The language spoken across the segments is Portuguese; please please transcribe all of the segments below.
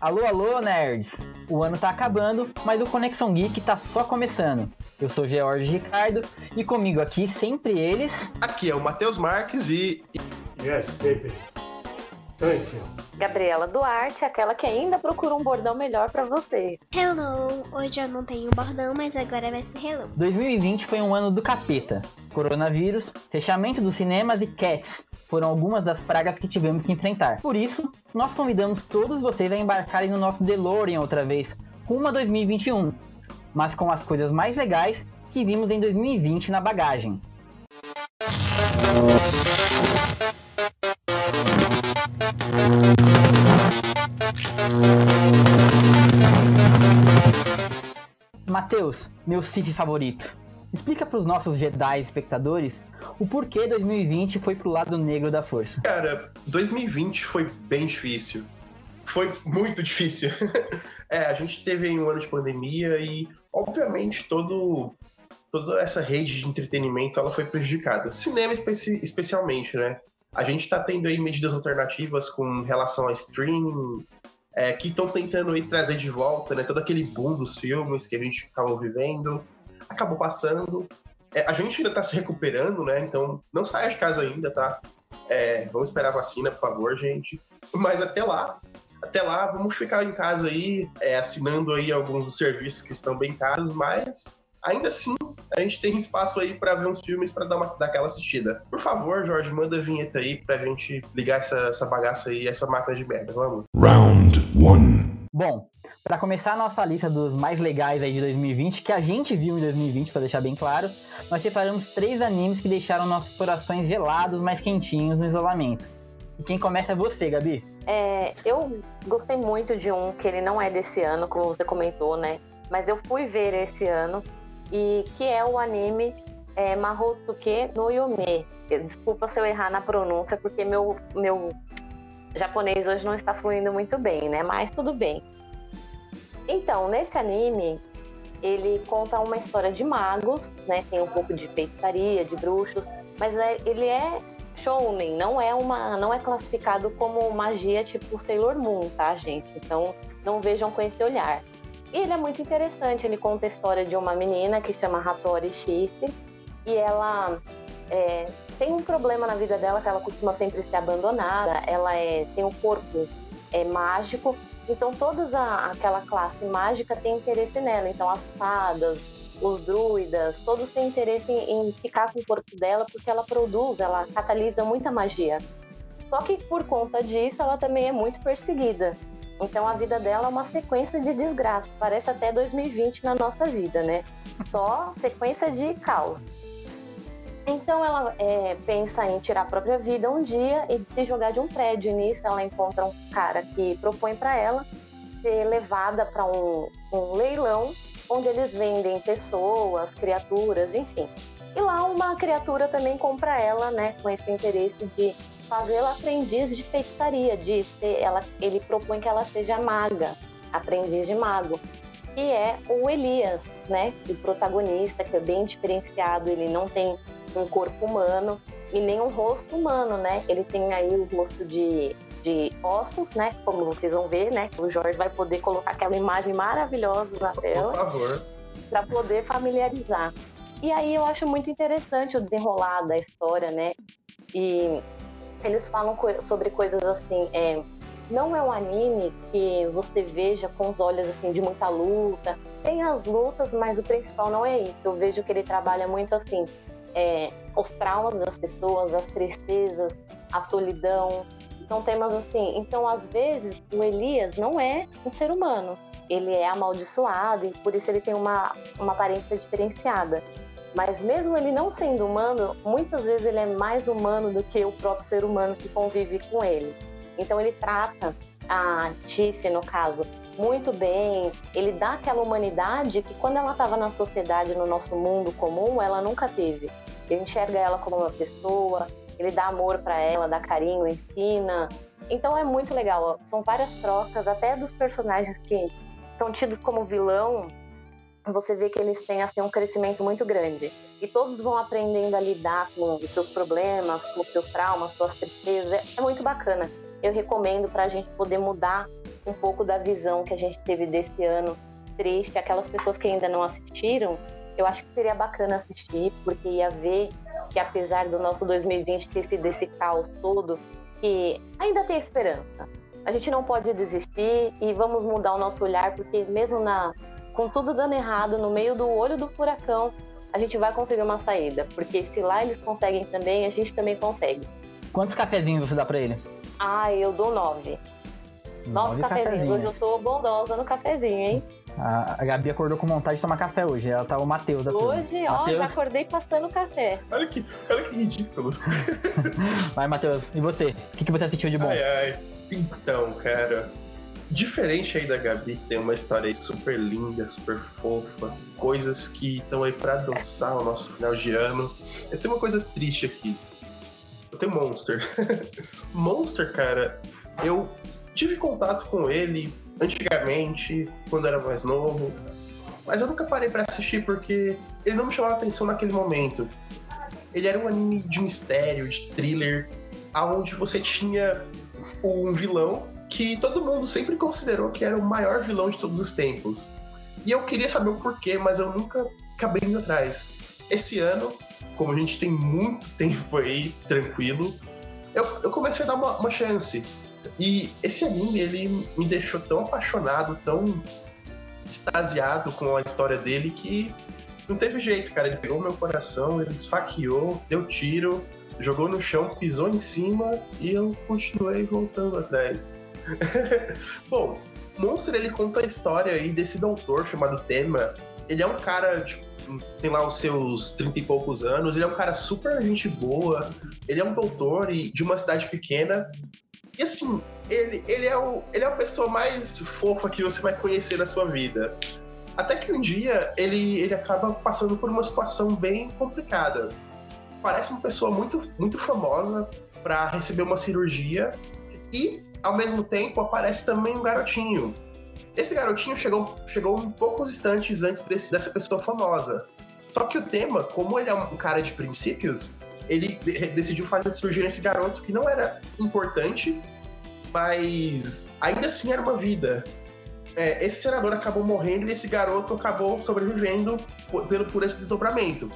Alô, alô, nerds! O ano tá acabando, mas o Conexão Geek tá só começando. Eu sou George Ricardo e comigo aqui sempre eles. Aqui é o Matheus Marques e. Yes, baby. Thank you. Gabriela Duarte, aquela que ainda procura um bordão melhor para você. Hello! Hoje eu não tenho bordão, mas agora vai ser hello. 2020 foi um ano do capeta. Coronavírus, fechamento dos cinemas e cats foram algumas das pragas que tivemos que enfrentar. Por isso, nós convidamos todos vocês a embarcarem no nosso DeLorean outra vez, rumo a 2021, mas com as coisas mais legais que vimos em 2020 na bagagem. Matheus, meu Sith favorito. Explica para os nossos Jedi espectadores o porquê 2020 foi pro lado negro da força. Cara, 2020 foi bem difícil. Foi muito difícil. é, a gente teve um ano de pandemia e, obviamente, todo, toda essa rede de entretenimento ela foi prejudicada. Cinema especi especialmente, né? A gente está tendo aí medidas alternativas com relação a streaming, é, que estão tentando aí trazer de volta, né? Todo aquele boom dos filmes que a gente acabou vivendo acabou passando. É, a gente ainda tá se recuperando, né? Então não saia de casa ainda, tá? É, vamos esperar a vacina, por favor, gente. Mas até lá, até lá, vamos ficar em casa aí, é, assinando aí alguns serviços que estão bem caros, mas ainda assim a gente tem espaço aí para ver uns filmes para dar, uma, dar aquela assistida. Por favor, Jorge, manda a vinheta aí pra gente ligar essa, essa bagaça aí, essa máquina de merda, vamos? Round 1. Bom, para começar a nossa lista dos mais legais aí de 2020, que a gente viu em 2020, para deixar bem claro, nós separamos três animes que deixaram nossos corações gelados, mais quentinhos no isolamento. E quem começa é você, Gabi. É, eu gostei muito de um que ele não é desse ano, como você comentou, né? Mas eu fui ver esse ano e que é o anime é, Mahoutsuke no Yume. Desculpa se eu errar na pronúncia, porque meu, meu japonês hoje não está fluindo muito bem, né? Mas tudo bem. Então, nesse anime, ele conta uma história de magos, né? Tem um pouco de feitiçaria, de bruxos, mas é, ele é shounen, não é uma, não é classificado como magia tipo Sailor Moon, tá, gente? Então, não vejam com esse olhar. E ele é muito interessante, ele conta a história de uma menina que chama Hattori Shife, e ela é, tem um problema na vida dela que ela costuma sempre ser abandonada, ela é, tem um corpo é, mágico, então toda aquela classe mágica tem interesse nela. Então as fadas, os druidas, todos têm interesse em, em ficar com o corpo dela porque ela produz, ela catalisa muita magia. Só que por conta disso ela também é muito perseguida. Então a vida dela é uma sequência de desgraça. Parece até 2020 na nossa vida, né? Só sequência de caos. Então ela é, pensa em tirar a própria vida um dia e se jogar de um prédio. E nisso ela encontra um cara que propõe para ela ser levada para um, um leilão onde eles vendem pessoas, criaturas, enfim. E lá uma criatura também compra ela, né, com esse interesse de fazê-la aprendiz de feitiçaria, de ser, ela, ele propõe que ela seja maga, aprendiz de mago, que é o Elias, né, o protagonista, que é bem diferenciado, ele não tem um corpo humano e nem um rosto humano, né? Ele tem aí o rosto de, de ossos, né? Como vocês vão ver, né? O Jorge vai poder colocar aquela imagem maravilhosa na tela. Por favor. Para poder familiarizar. E aí eu acho muito interessante o desenrolar da história, né? E eles falam co sobre coisas assim. É, não é um anime que você veja com os olhos assim de muita luta. Tem as lutas, mas o principal não é isso. Eu vejo que ele trabalha muito assim é, os traumas das pessoas, as tristezas, a solidão. São temas assim. Então, às vezes, o Elias não é um ser humano. Ele é amaldiçoado e por isso ele tem uma, uma aparência diferenciada. Mas mesmo ele não sendo humano, muitas vezes ele é mais humano do que o próprio ser humano que convive com ele. Então ele trata a Tice, no caso, muito bem. Ele dá aquela humanidade que quando ela estava na sociedade, no nosso mundo comum, ela nunca teve. Ele enxerga ela como uma pessoa, ele dá amor para ela, dá carinho, ensina. Então é muito legal. São várias trocas, até dos personagens que são tidos como vilão, você vê que eles têm assim um crescimento muito grande e todos vão aprendendo a lidar com os seus problemas, com os seus traumas, suas tristezas. É, é muito bacana. Eu recomendo para a gente poder mudar um pouco da visão que a gente teve desse ano triste. Aquelas pessoas que ainda não assistiram, eu acho que seria bacana assistir, porque ia ver que apesar do nosso 2020 ter sido esse caos todo, que ainda tem esperança. A gente não pode desistir e vamos mudar o nosso olhar, porque mesmo na com tudo dando errado, no meio do olho do furacão, a gente vai conseguir uma saída. Porque se lá eles conseguem também, a gente também consegue. Quantos cafezinhos você dá pra ele? Ah, eu dou nove. Nove, cafezinhos. Hoje eu tô bondosa no cafezinho, hein? A, Gabi acordou com vontade de tomar café hoje. Ela tá o Matheus da turma. Hoje, ó, Mateus... já acordei passando café. Olha que, olha que ridículo. Vai, Matheus. E você? O que, que você assistiu de bom? Ai, ai. Então, cara, diferente aí da Gabi, tem uma história super linda, super fofa, coisas que estão aí para adoçar o nosso final de ano. Eu tenho uma coisa triste aqui. Eu tenho Monster. Monster, cara, eu tive contato com ele antigamente, quando era mais novo, mas eu nunca parei para assistir porque ele não me chamava atenção naquele momento. Ele era um anime de mistério, de thriller, aonde você tinha um vilão que todo mundo sempre considerou que era o maior vilão de todos os tempos. E eu queria saber o porquê, mas eu nunca acabei indo atrás. Esse ano, como a gente tem muito tempo aí tranquilo, eu, eu comecei a dar uma, uma chance. E esse anime, ele me deixou tão apaixonado, tão extasiado com a história dele que não teve jeito, cara. Ele pegou meu coração, ele esfaqueou, deu tiro, jogou no chão, pisou em cima e eu continuei voltando atrás. Bom, Monster ele conta a história aí desse doutor chamado Tema. Ele é um cara, tipo, tem lá os seus 30 e poucos anos, ele é um cara super gente boa, ele é um doutor e, de uma cidade pequena. E assim, ele, ele, é o, ele é a pessoa mais fofa que você vai conhecer na sua vida. Até que um dia ele, ele acaba passando por uma situação bem complicada. Parece uma pessoa muito, muito famosa para receber uma cirurgia e ao mesmo tempo, aparece também um garotinho. Esse garotinho chegou, chegou um poucos instantes antes desse, dessa pessoa famosa. Só que o tema, como ele é um cara de princípios, ele decidiu fazer cirurgia nesse garoto que não era importante, mas ainda assim era uma vida. É, esse senador acabou morrendo e esse garoto acabou sobrevivendo por, por esse desdobramento.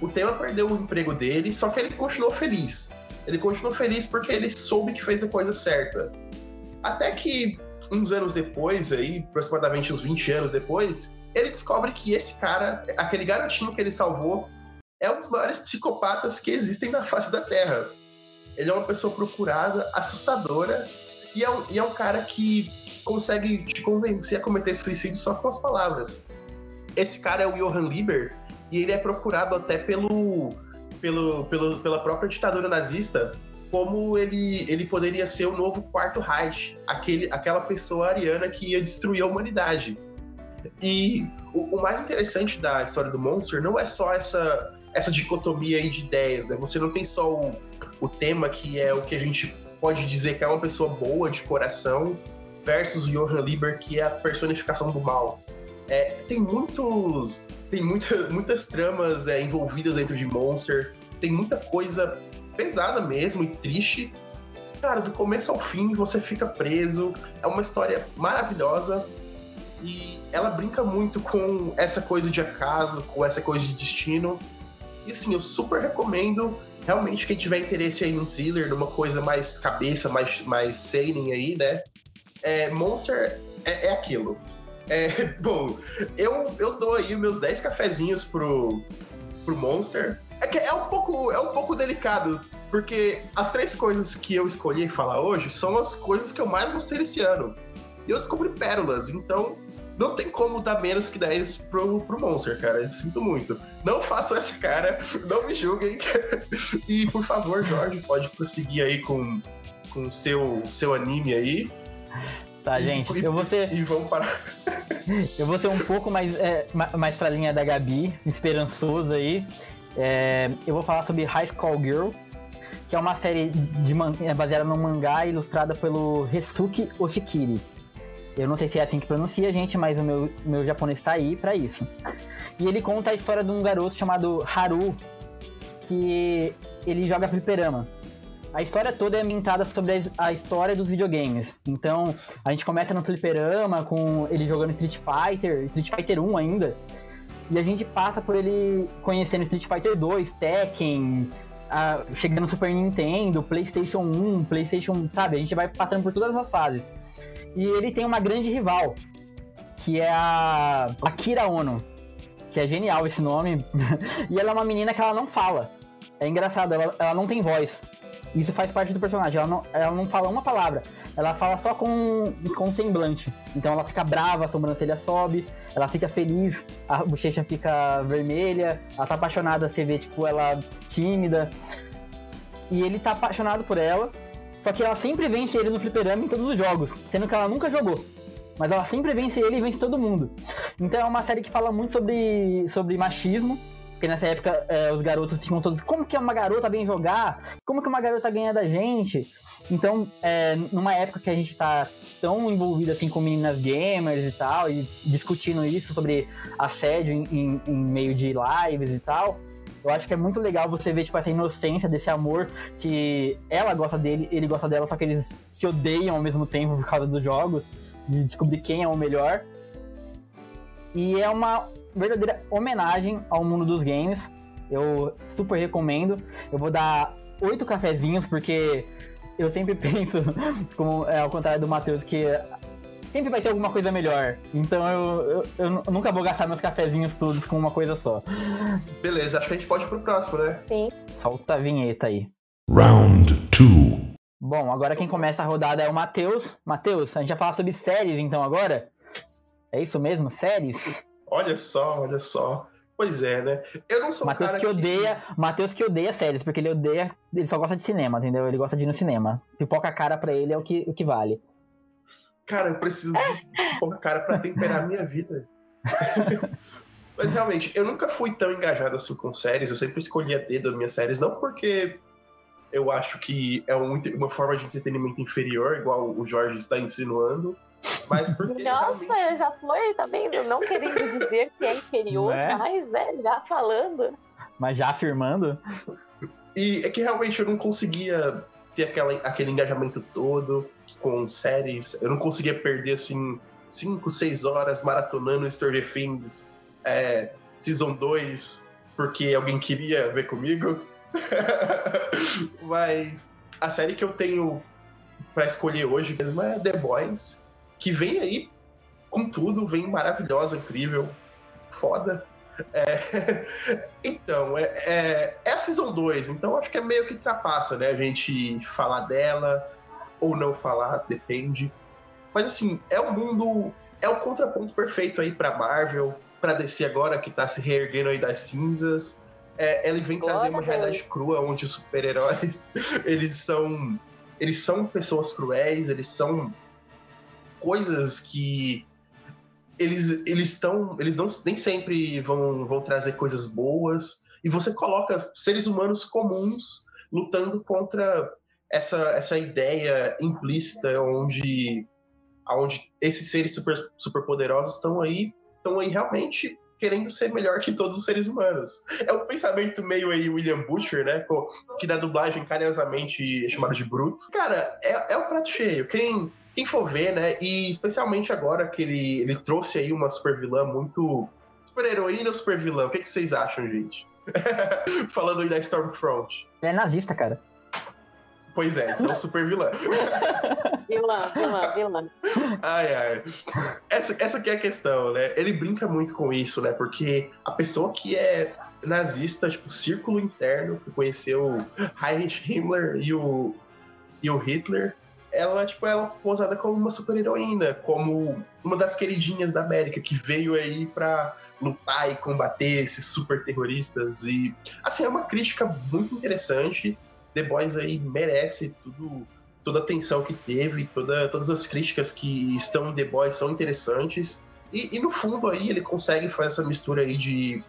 O tema perdeu o emprego dele, só que ele continuou feliz ele continuou feliz porque ele soube que fez a coisa certa. Até que uns anos depois, aí, aproximadamente uns 20 anos depois, ele descobre que esse cara, aquele garotinho que ele salvou, é um dos maiores psicopatas que existem na face da Terra. Ele é uma pessoa procurada, assustadora, e é um, e é um cara que consegue te convencer a cometer suicídio só com as palavras. Esse cara é o Johann Lieber, e ele é procurado até pelo pelo, pelo, pela própria ditadura nazista como ele, ele poderia ser o novo quarto Reich, aquele, aquela pessoa ariana que ia destruir a humanidade. E o, o, mais interessante da história do Monster não é só essa, essa dicotomia aí de ideias, né? Você não tem só o, o tema que é o que a gente pode dizer que é uma pessoa boa de coração versus Johann Lieber, que é a personificação do mal. É, tem muitos tem muita, muitas tramas é, envolvidas dentro de Monster, tem muita coisa pesada mesmo e triste. Cara, do começo ao fim você fica preso. É uma história maravilhosa e ela brinca muito com essa coisa de acaso, com essa coisa de destino. E assim, eu super recomendo. Realmente, quem tiver interesse aí num thriller, numa coisa mais cabeça, mais, mais seinen aí, né? É, Monster é, é aquilo. É, bom, eu, eu dou aí meus 10 cafezinhos pro, pro Monster. É que é um pouco, é um pouco delicado, porque as três coisas que eu escolhi falar hoje são as coisas que eu mais gostei desse ano. E eu descobri pérolas, então não tem como dar menos que 10 pro, pro Monster, cara. Eu sinto muito. Não façam essa cara, não me julguem. e por favor, Jorge, pode prosseguir aí com o seu, seu anime aí. Tá, gente, eu vou ser. E vamos parar. eu vou ser um pouco mais, é, mais pra linha da Gabi, esperançoso aí. É, eu vou falar sobre High School Girl, que é uma série de. É baseada no mangá ilustrada pelo Resuki Oshikiri. Eu não sei se é assim que pronuncia, gente, mas o meu, meu japonês tá aí pra isso. E ele conta a história de um garoto chamado Haru, que ele joga fliperama. A história toda é ambientada sobre a- a história dos videogames. Então, a gente começa no fliperama com ele jogando Street Fighter, Street Fighter 1 ainda. E a gente passa por ele conhecendo Street Fighter 2, Tekken, a- chegando no Super Nintendo, PlayStation 1, PlayStation, sabe? A gente vai passando por todas as fases. E ele tem uma grande rival, que é a Akira Ono, que é genial esse nome. e ela é uma menina que ela não fala. É engraçado, ela, ela não tem voz. Isso faz parte do personagem. Ela não, ela não fala uma palavra. Ela fala só com, com semblante. Então ela fica brava, a sobrancelha sobe, ela fica feliz, a bochecha fica vermelha, ela tá apaixonada, você vê, tipo, ela tímida. E ele tá apaixonado por ela, só que ela sempre vence ele no fliperama em todos os jogos, sendo que ela nunca jogou. Mas ela sempre vence ele e vence todo mundo. Então é uma série que fala muito sobre, sobre machismo. Porque nessa época é, os garotos ficam todos. Como que uma garota vem jogar? Como que uma garota ganha da gente? Então, é, numa época que a gente tá tão envolvido assim com meninas gamers e tal, e discutindo isso sobre assédio em, em, em meio de lives e tal, eu acho que é muito legal você ver, tipo, essa inocência desse amor que ela gosta dele, ele gosta dela, só que eles se odeiam ao mesmo tempo por causa dos jogos, de descobrir quem é o melhor. E é uma verdadeira homenagem ao mundo dos games. Eu super recomendo. Eu vou dar oito cafezinhos, porque eu sempre penso, como é ao contrário do Matheus, que sempre vai ter alguma coisa melhor. Então eu, eu, eu nunca vou gastar meus cafezinhos todos com uma coisa só. Beleza, acho que a gente pode ir pro próximo, né? Sim. Solta a vinheta aí. Round 2. Bom, agora quem começa a rodada é o Matheus. Matheus, a gente vai falar sobre séries então agora? É isso mesmo? Séries? Olha só, olha só. Pois é, né? Eu não sou Matheus cara que odeia, Matheus que odeia séries, porque ele odeia, ele só gosta de cinema, entendeu? Ele gosta de ir no cinema. Pipoca a cara pra ele é o que, o que vale. Cara, eu preciso de pouca cara pra temperar a minha vida. Mas realmente, eu nunca fui tão engajado assim com séries. Eu sempre escolhi a dedo as minhas séries, não porque eu acho que é um- uma forma de entretenimento inferior, igual o Jorge está insinuando, mas porque realmente- Nossa, já foi, tá vendo? Não querendo dizer que é inferior, é? mas é, já falando. Mas já afirmando, E é que realmente eu não conseguia ter aquela, aquele engajamento todo com séries. Eu não conseguia perder, assim, 5, 6 horas maratonando Stranger Things é, Season 2 porque alguém queria ver comigo. Mas a série que eu tenho pra escolher hoje mesmo é The Boys, que vem aí com tudo, vem maravilhosa, incrível, foda. É, Então, é, é, é a Season 2, então acho que é meio que ultrapassa, né? A gente falar dela ou não falar, depende. Mas assim, é o mundo. É o contraponto perfeito aí pra Marvel, pra DC agora, que tá se reerguendo aí das cinzas. É, ele vem trazer uma realidade crua onde os super-heróis eles são. Eles são pessoas cruéis, eles são coisas que eles eles estão eles não nem sempre vão, vão trazer coisas boas. E você coloca seres humanos comuns lutando contra essa, essa ideia implícita onde onde esses seres super, super poderosos estão aí estão aí realmente querendo ser melhor que todos os seres humanos. É um pensamento meio aí William Butcher né que na dublagem carinhosamente é chamado de bruto. Cara é, é o prato cheio. Quem quem for ver, né? E especialmente agora que ele, ele trouxe aí uma super vilã muito. Super heroína ou super vilã? O que, que vocês acham, gente? Falando aí da Stormfront. ele é nazista, cara. Pois é, então super vilã. Vilã, vilã, vilã. Ai, ai. Essa, essa que é a questão, né? Ele brinca muito com isso, né? Porque a pessoa que é nazista, tipo, círculo interno, que conheceu Heinrich Himmler e o, e o Hitler, ela, tipo, ela é posada como uma super-heroína, como uma das queridinhas da América, que veio aí pra lutar e combater esses super terroristas. E, assim, é uma crítica muito interessante. The Boys aí merece tudo, toda a atenção que teve, toda, todas as críticas que estão em The Boys são interessantes. E, e no fundo aí ele consegue fazer essa mistura aí de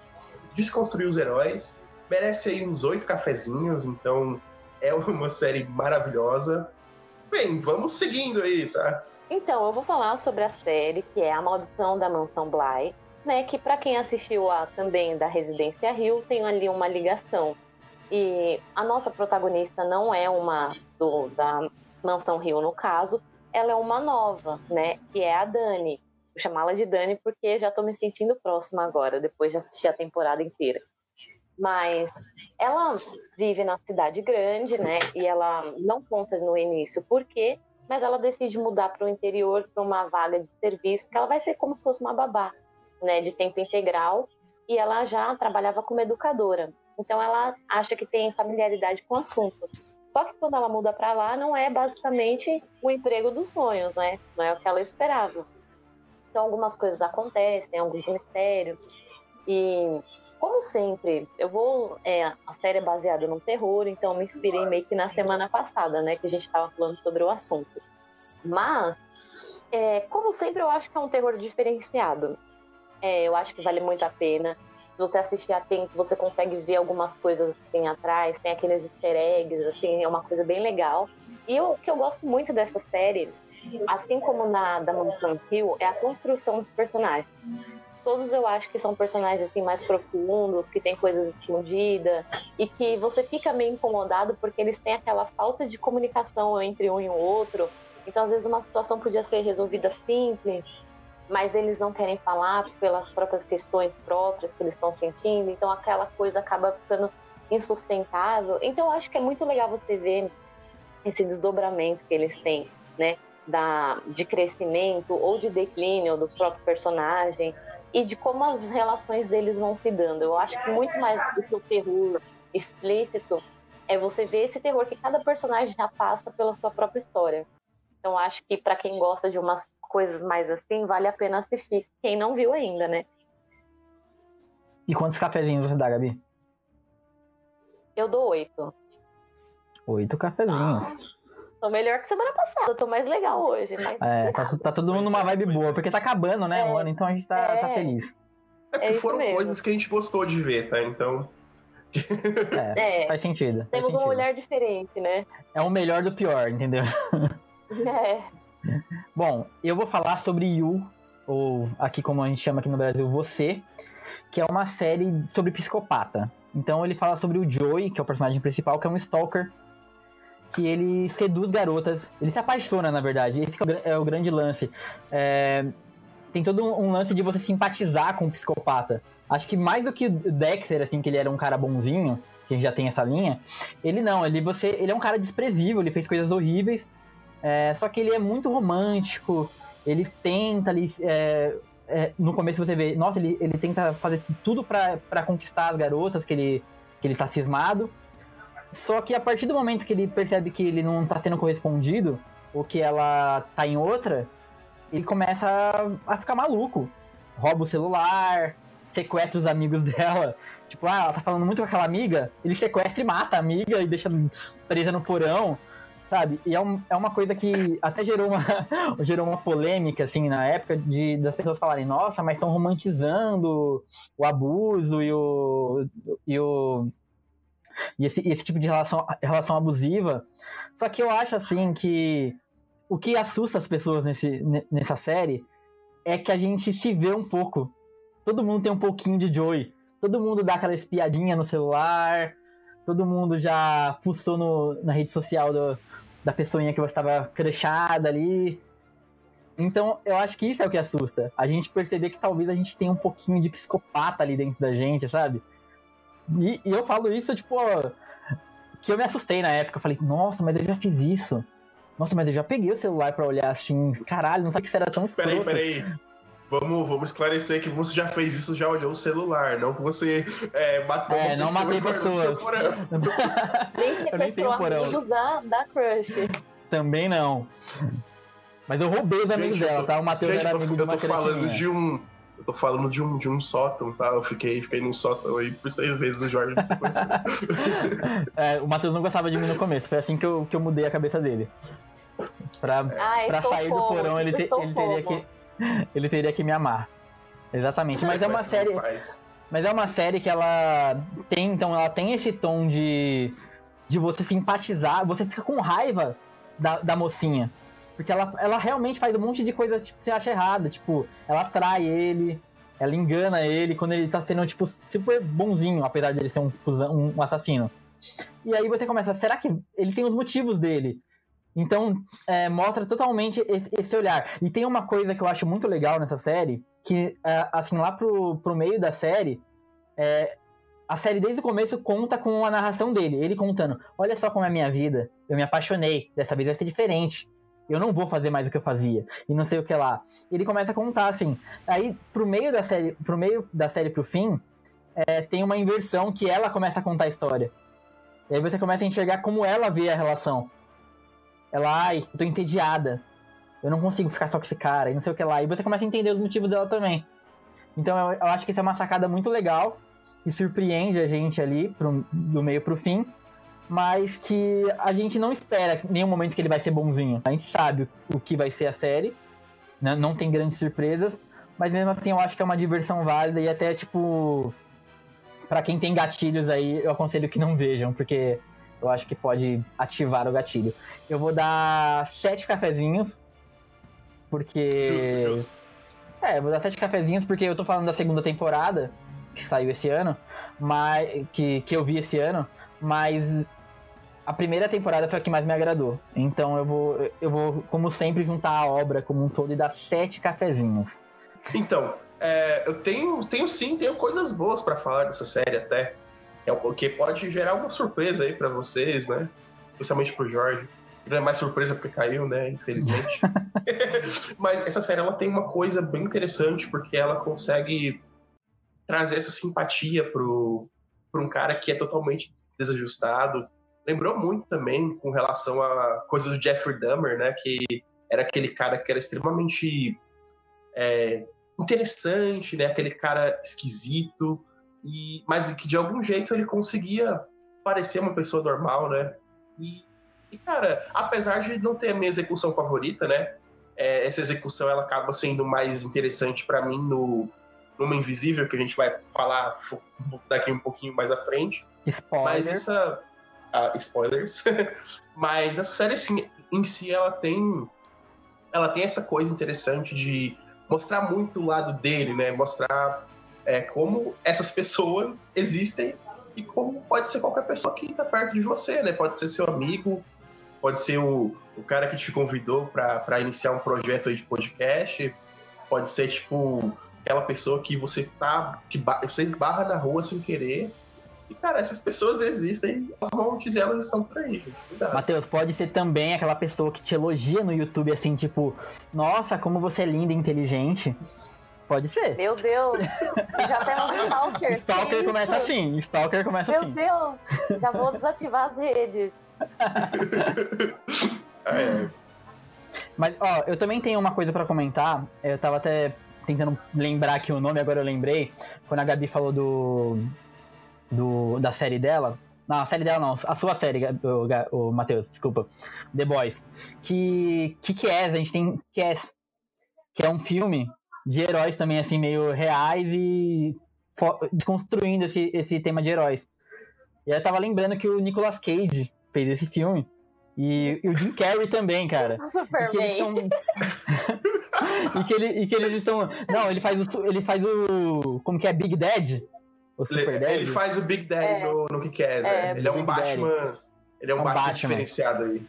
desconstruir os heróis. Merece aí uns oito cafezinhos, então é uma série maravilhosa. Bem, vamos seguindo aí, tá? Então, eu vou falar sobre a série que é A Maldição da Mansão Bly, né? Que para quem assistiu a também da Residência Rio tem ali uma ligação. E a nossa protagonista não é uma do, da Mansão Rio no caso, ela é uma nova, né? Que é a Dani. Vou chamá-la de Dani porque já tô me sentindo próxima agora, depois de assistir a temporada inteira. Mas ela vive na cidade grande, né? E ela não conta no início por quê, mas ela decide mudar para o interior para uma vaga de serviço, que ela vai ser como se fosse uma babá, né, de tempo integral, e ela já trabalhava como educadora. Então ela acha que tem familiaridade com o assunto. Só que quando ela muda para lá, não é basicamente o emprego dos sonhos, né? Não é o que ela esperava. Então algumas coisas acontecem, alguns mistérios. E como sempre, eu vou. É, a série é baseada no terror, então me inspirei meio que na semana passada, né? Que a gente estava falando sobre o assunto. Mas, é, como sempre, eu acho que é um terror diferenciado. É, eu acho que vale muito a pena. Se você assistir atento, você consegue ver algumas coisas assim atrás, tem aqueles easter eggs, assim, é uma coisa bem legal. E o que eu gosto muito dessa série, assim como na da Mansão Hill, é a construção dos personagens todos eu acho que são personagens assim mais profundos, que tem coisas escondidas e que você fica meio incomodado porque eles têm aquela falta de comunicação entre um e o outro. Então, às vezes uma situação podia ser resolvida simples, mas eles não querem falar pelas próprias questões próprias que eles estão sentindo. Então, aquela coisa acaba ficando insustentável. Então, eu acho que é muito legal você ver esse desdobramento que eles têm, né? Da, de crescimento ou de declínio do próprio personagem e de como as relações deles vão se dando. Eu acho que muito mais do que o terror explícito é você ver esse terror que cada personagem já passa pela sua própria história. Então acho que para quem gosta de umas coisas mais assim, vale a pena assistir. Quem não viu ainda, né? E quantos cafezinhos você dá, Gabi? Eu dou oito. Oito cafezinhos. Tô melhor que semana passada, tô mais legal hoje. Mas... É, tá, tá todo mundo numa vibe boa, porque tá acabando, né, É. o ano, então a gente tá, É. tá feliz. É porque É foram mesmo. coisas que a gente gostou de ver, tá? Então. É, É, faz sentido. faz temos um sentido. olhar diferente, né? É o melhor do pior, entendeu? É. Bom, eu vou falar sobre You, ou aqui como a gente chama aqui no Brasil, Você, que é uma série sobre psicopata. Então ele fala sobre o Joey, que é o personagem principal, que é um stalker, que ele seduz garotas, ele se apaixona, na verdade, esse é é o grande lance. É, tem todo um lance de você simpatizar com o psicopata. Acho que mais do que o Dexter, assim, que ele era um cara bonzinho, que já tem essa linha, ele não, ele, você, ele é um cara desprezível, ele fez coisas horríveis, é, só que ele é muito romântico, ele tenta ali. é, é, no começo você vê, nossa, ele, ele tenta fazer tudo pra conquistar as garotas que ele, que ele tá cismado. Só que a partir do momento que ele percebe que ele não tá sendo correspondido, ou que ela tá em outra, ele começa a, ficar maluco. Rouba o celular, sequestra os amigos dela. Tipo, ah, ela tá falando muito com aquela amiga, ele sequestra e mata a amiga e deixa presa no porão sabe? E é, um- é uma coisa que até gerou uma, gerou uma polêmica, assim, na época, de, das pessoas falarem, nossa, mas estão romantizando o abuso e o. e o. E esse, esse tipo de relação, relação abusiva. Só que eu acho, assim, que o que assusta as pessoas nesse, ne- nessa série é que a gente se vê um pouco. Todo mundo tem um pouquinho de Joey. Todo mundo dá aquela espiadinha no celular. Todo mundo já fuçou no, na rede social do, da pessoinha que você estava crushada ali. Então, eu acho que isso é o que assusta. A gente perceber que talvez a gente tenha um pouquinho de psicopata ali dentro da gente, sabe? E, e eu falo isso, tipo, que eu me assustei na época. Eu falei, nossa, mas eu já fiz isso. Nossa, mas eu já peguei o celular pra olhar assim. Caralho, não sabia que isso era tão escroto. Peraí, peraí. Vamos, vamos esclarecer que você já fez isso, já olhou o celular, não que você é, matou É, não pessoa matei pessoas. Nem Eu sequestrou amigos da, da crush. Também não. Mas eu roubei os amigos Gente, eu dela, tá? O Matheus era eu amigo tô, de eu uma tô falando de um. Eu tô falando de um, de um sótão, tá? Eu fiquei, fiquei num sótão aí por seis vezes o Jorge. É, o Matheus não gostava de mim no começo, foi assim que eu, que eu mudei a cabeça dele. Pra, Ai, pra estou sair do porão, ele, te- ele teria que. Ele teria que me amar. Exatamente. Mas é uma série. Mas é uma série que ela tem, então, ela tem esse tom de. de você simpatizar, você fica com raiva da, da mocinha. Porque ela, ela realmente faz um monte de coisa tipo, que você acha errada. Tipo, ela trai ele, ela engana ele quando ele tá sendo, tipo, super bonzinho, apesar de ele ser um, um assassino. E aí você começa, será que ele tem os motivos dele? Então, é, mostra totalmente esse, esse olhar. E tem uma coisa que eu acho muito legal nessa série, que, é, assim, lá pro, pro meio da série, é, a série desde o começo conta com a narração dele. Ele contando, olha só como é a minha vida, eu me apaixonei, dessa vez vai ser diferente. Eu não vou fazer mais o que eu fazia. E não sei o que lá. Ele começa a contar, assim. Aí, pro meio da série, pro meio da série pro fim, é, tem uma inversão que ela começa a contar a história. E aí você começa a enxergar como ela vê a relação. Ela, ai, eu tô entediada. Eu não consigo ficar só com esse cara, e não sei o que lá. E você começa a entender os motivos dela também. Então eu, eu acho que essa é uma sacada muito legal, que surpreende a gente ali, pro, do meio pro fim, mas que a gente não espera em nenhum momento que ele vai ser bonzinho. A gente sabe o que vai ser a série, né? não tem grandes surpresas, mas mesmo assim eu acho que é uma diversão válida e até, tipo, Pra quem tem gatilhos aí, eu aconselho que não vejam, porque eu acho que pode ativar o gatilho. Eu vou dar sete cafezinhos, porque. Justo, justo. É, vou dar sete cafezinhos porque eu tô falando da segunda temporada, que saiu esse ano, mas. que, que eu vi esse ano, mas a primeira temporada foi a que mais me agradou. Então eu vou, eu vou, como sempre, juntar a obra como um todo e dar sete cafezinhos. Então, é, eu tenho, tenho sim, tenho coisas boas pra falar dessa série até. É o que pode gerar uma surpresa aí pra vocês, né? Principalmente pro Jorge. Não é mais surpresa porque caiu, né? Infelizmente. Mas essa série ela tem uma coisa bem interessante porque ela consegue trazer essa simpatia pro, pro um cara que é totalmente desajustado. Lembrou muito também com relação à coisa do Jeffrey Dahmer, né? Que era aquele cara que era extremamente é, interessante, né? Aquele cara esquisito, e mas que de algum jeito ele conseguia parecer uma pessoa normal, né? E, e, cara, apesar de não ter a minha execução favorita, né? É, essa execução ela acaba sendo mais interessante pra mim no numa Invisível que a gente vai falar daqui um pouquinho mais à frente. Mas Spoiler. essa. Ah, spoilers. Mas essa série, assim, em si, ela tem. Ela tem essa coisa interessante de mostrar muito o lado dele, né? Mostrar é, como essas pessoas existem e como pode ser qualquer pessoa que tá perto de você, né? Pode ser seu amigo, pode ser o, o cara que te convidou para iniciar um projeto de podcast, pode ser, tipo, aquela pessoa que você tá. que ba- você esbarra na rua sem querer. E, cara, essas pessoas existem, as montes e elas estão por aí. Cuidado. Matheus, pode ser também aquela pessoa que te elogia no YouTube, assim, tipo, nossa, como você é linda e inteligente. Pode ser. Meu Deus, já temos Stalker. Stalker começa isso? assim. Stalker começa Meu assim. Deus, já vou desativar as redes. É, Mas, ó, eu também tenho uma coisa pra comentar. Eu tava até tentando lembrar aqui o nome, agora eu lembrei. Quando a Gabi falou do. Do da série dela. Não, a série dela não, a sua série, o, Ga- o Matheus, desculpa. The Boys. Que. Que que é? A gente tem Cass. Que é um filme de heróis também, assim, meio reais e. desconstruindo esse, esse tema de heróis. E eu tava lembrando que o Nicolas Cage fez esse filme. E, e o Jim Carrey também, cara. E que eles estão. e, que ele, e que eles estão. Não, ele faz o. Ele faz o. Como que é? Big Dad? O Super ele, Dad? ele faz o Big Daddy É. no, no que quer, É, Ele é um Big Batman. Ele é um, É um Batman, Batman. diferenciado aí.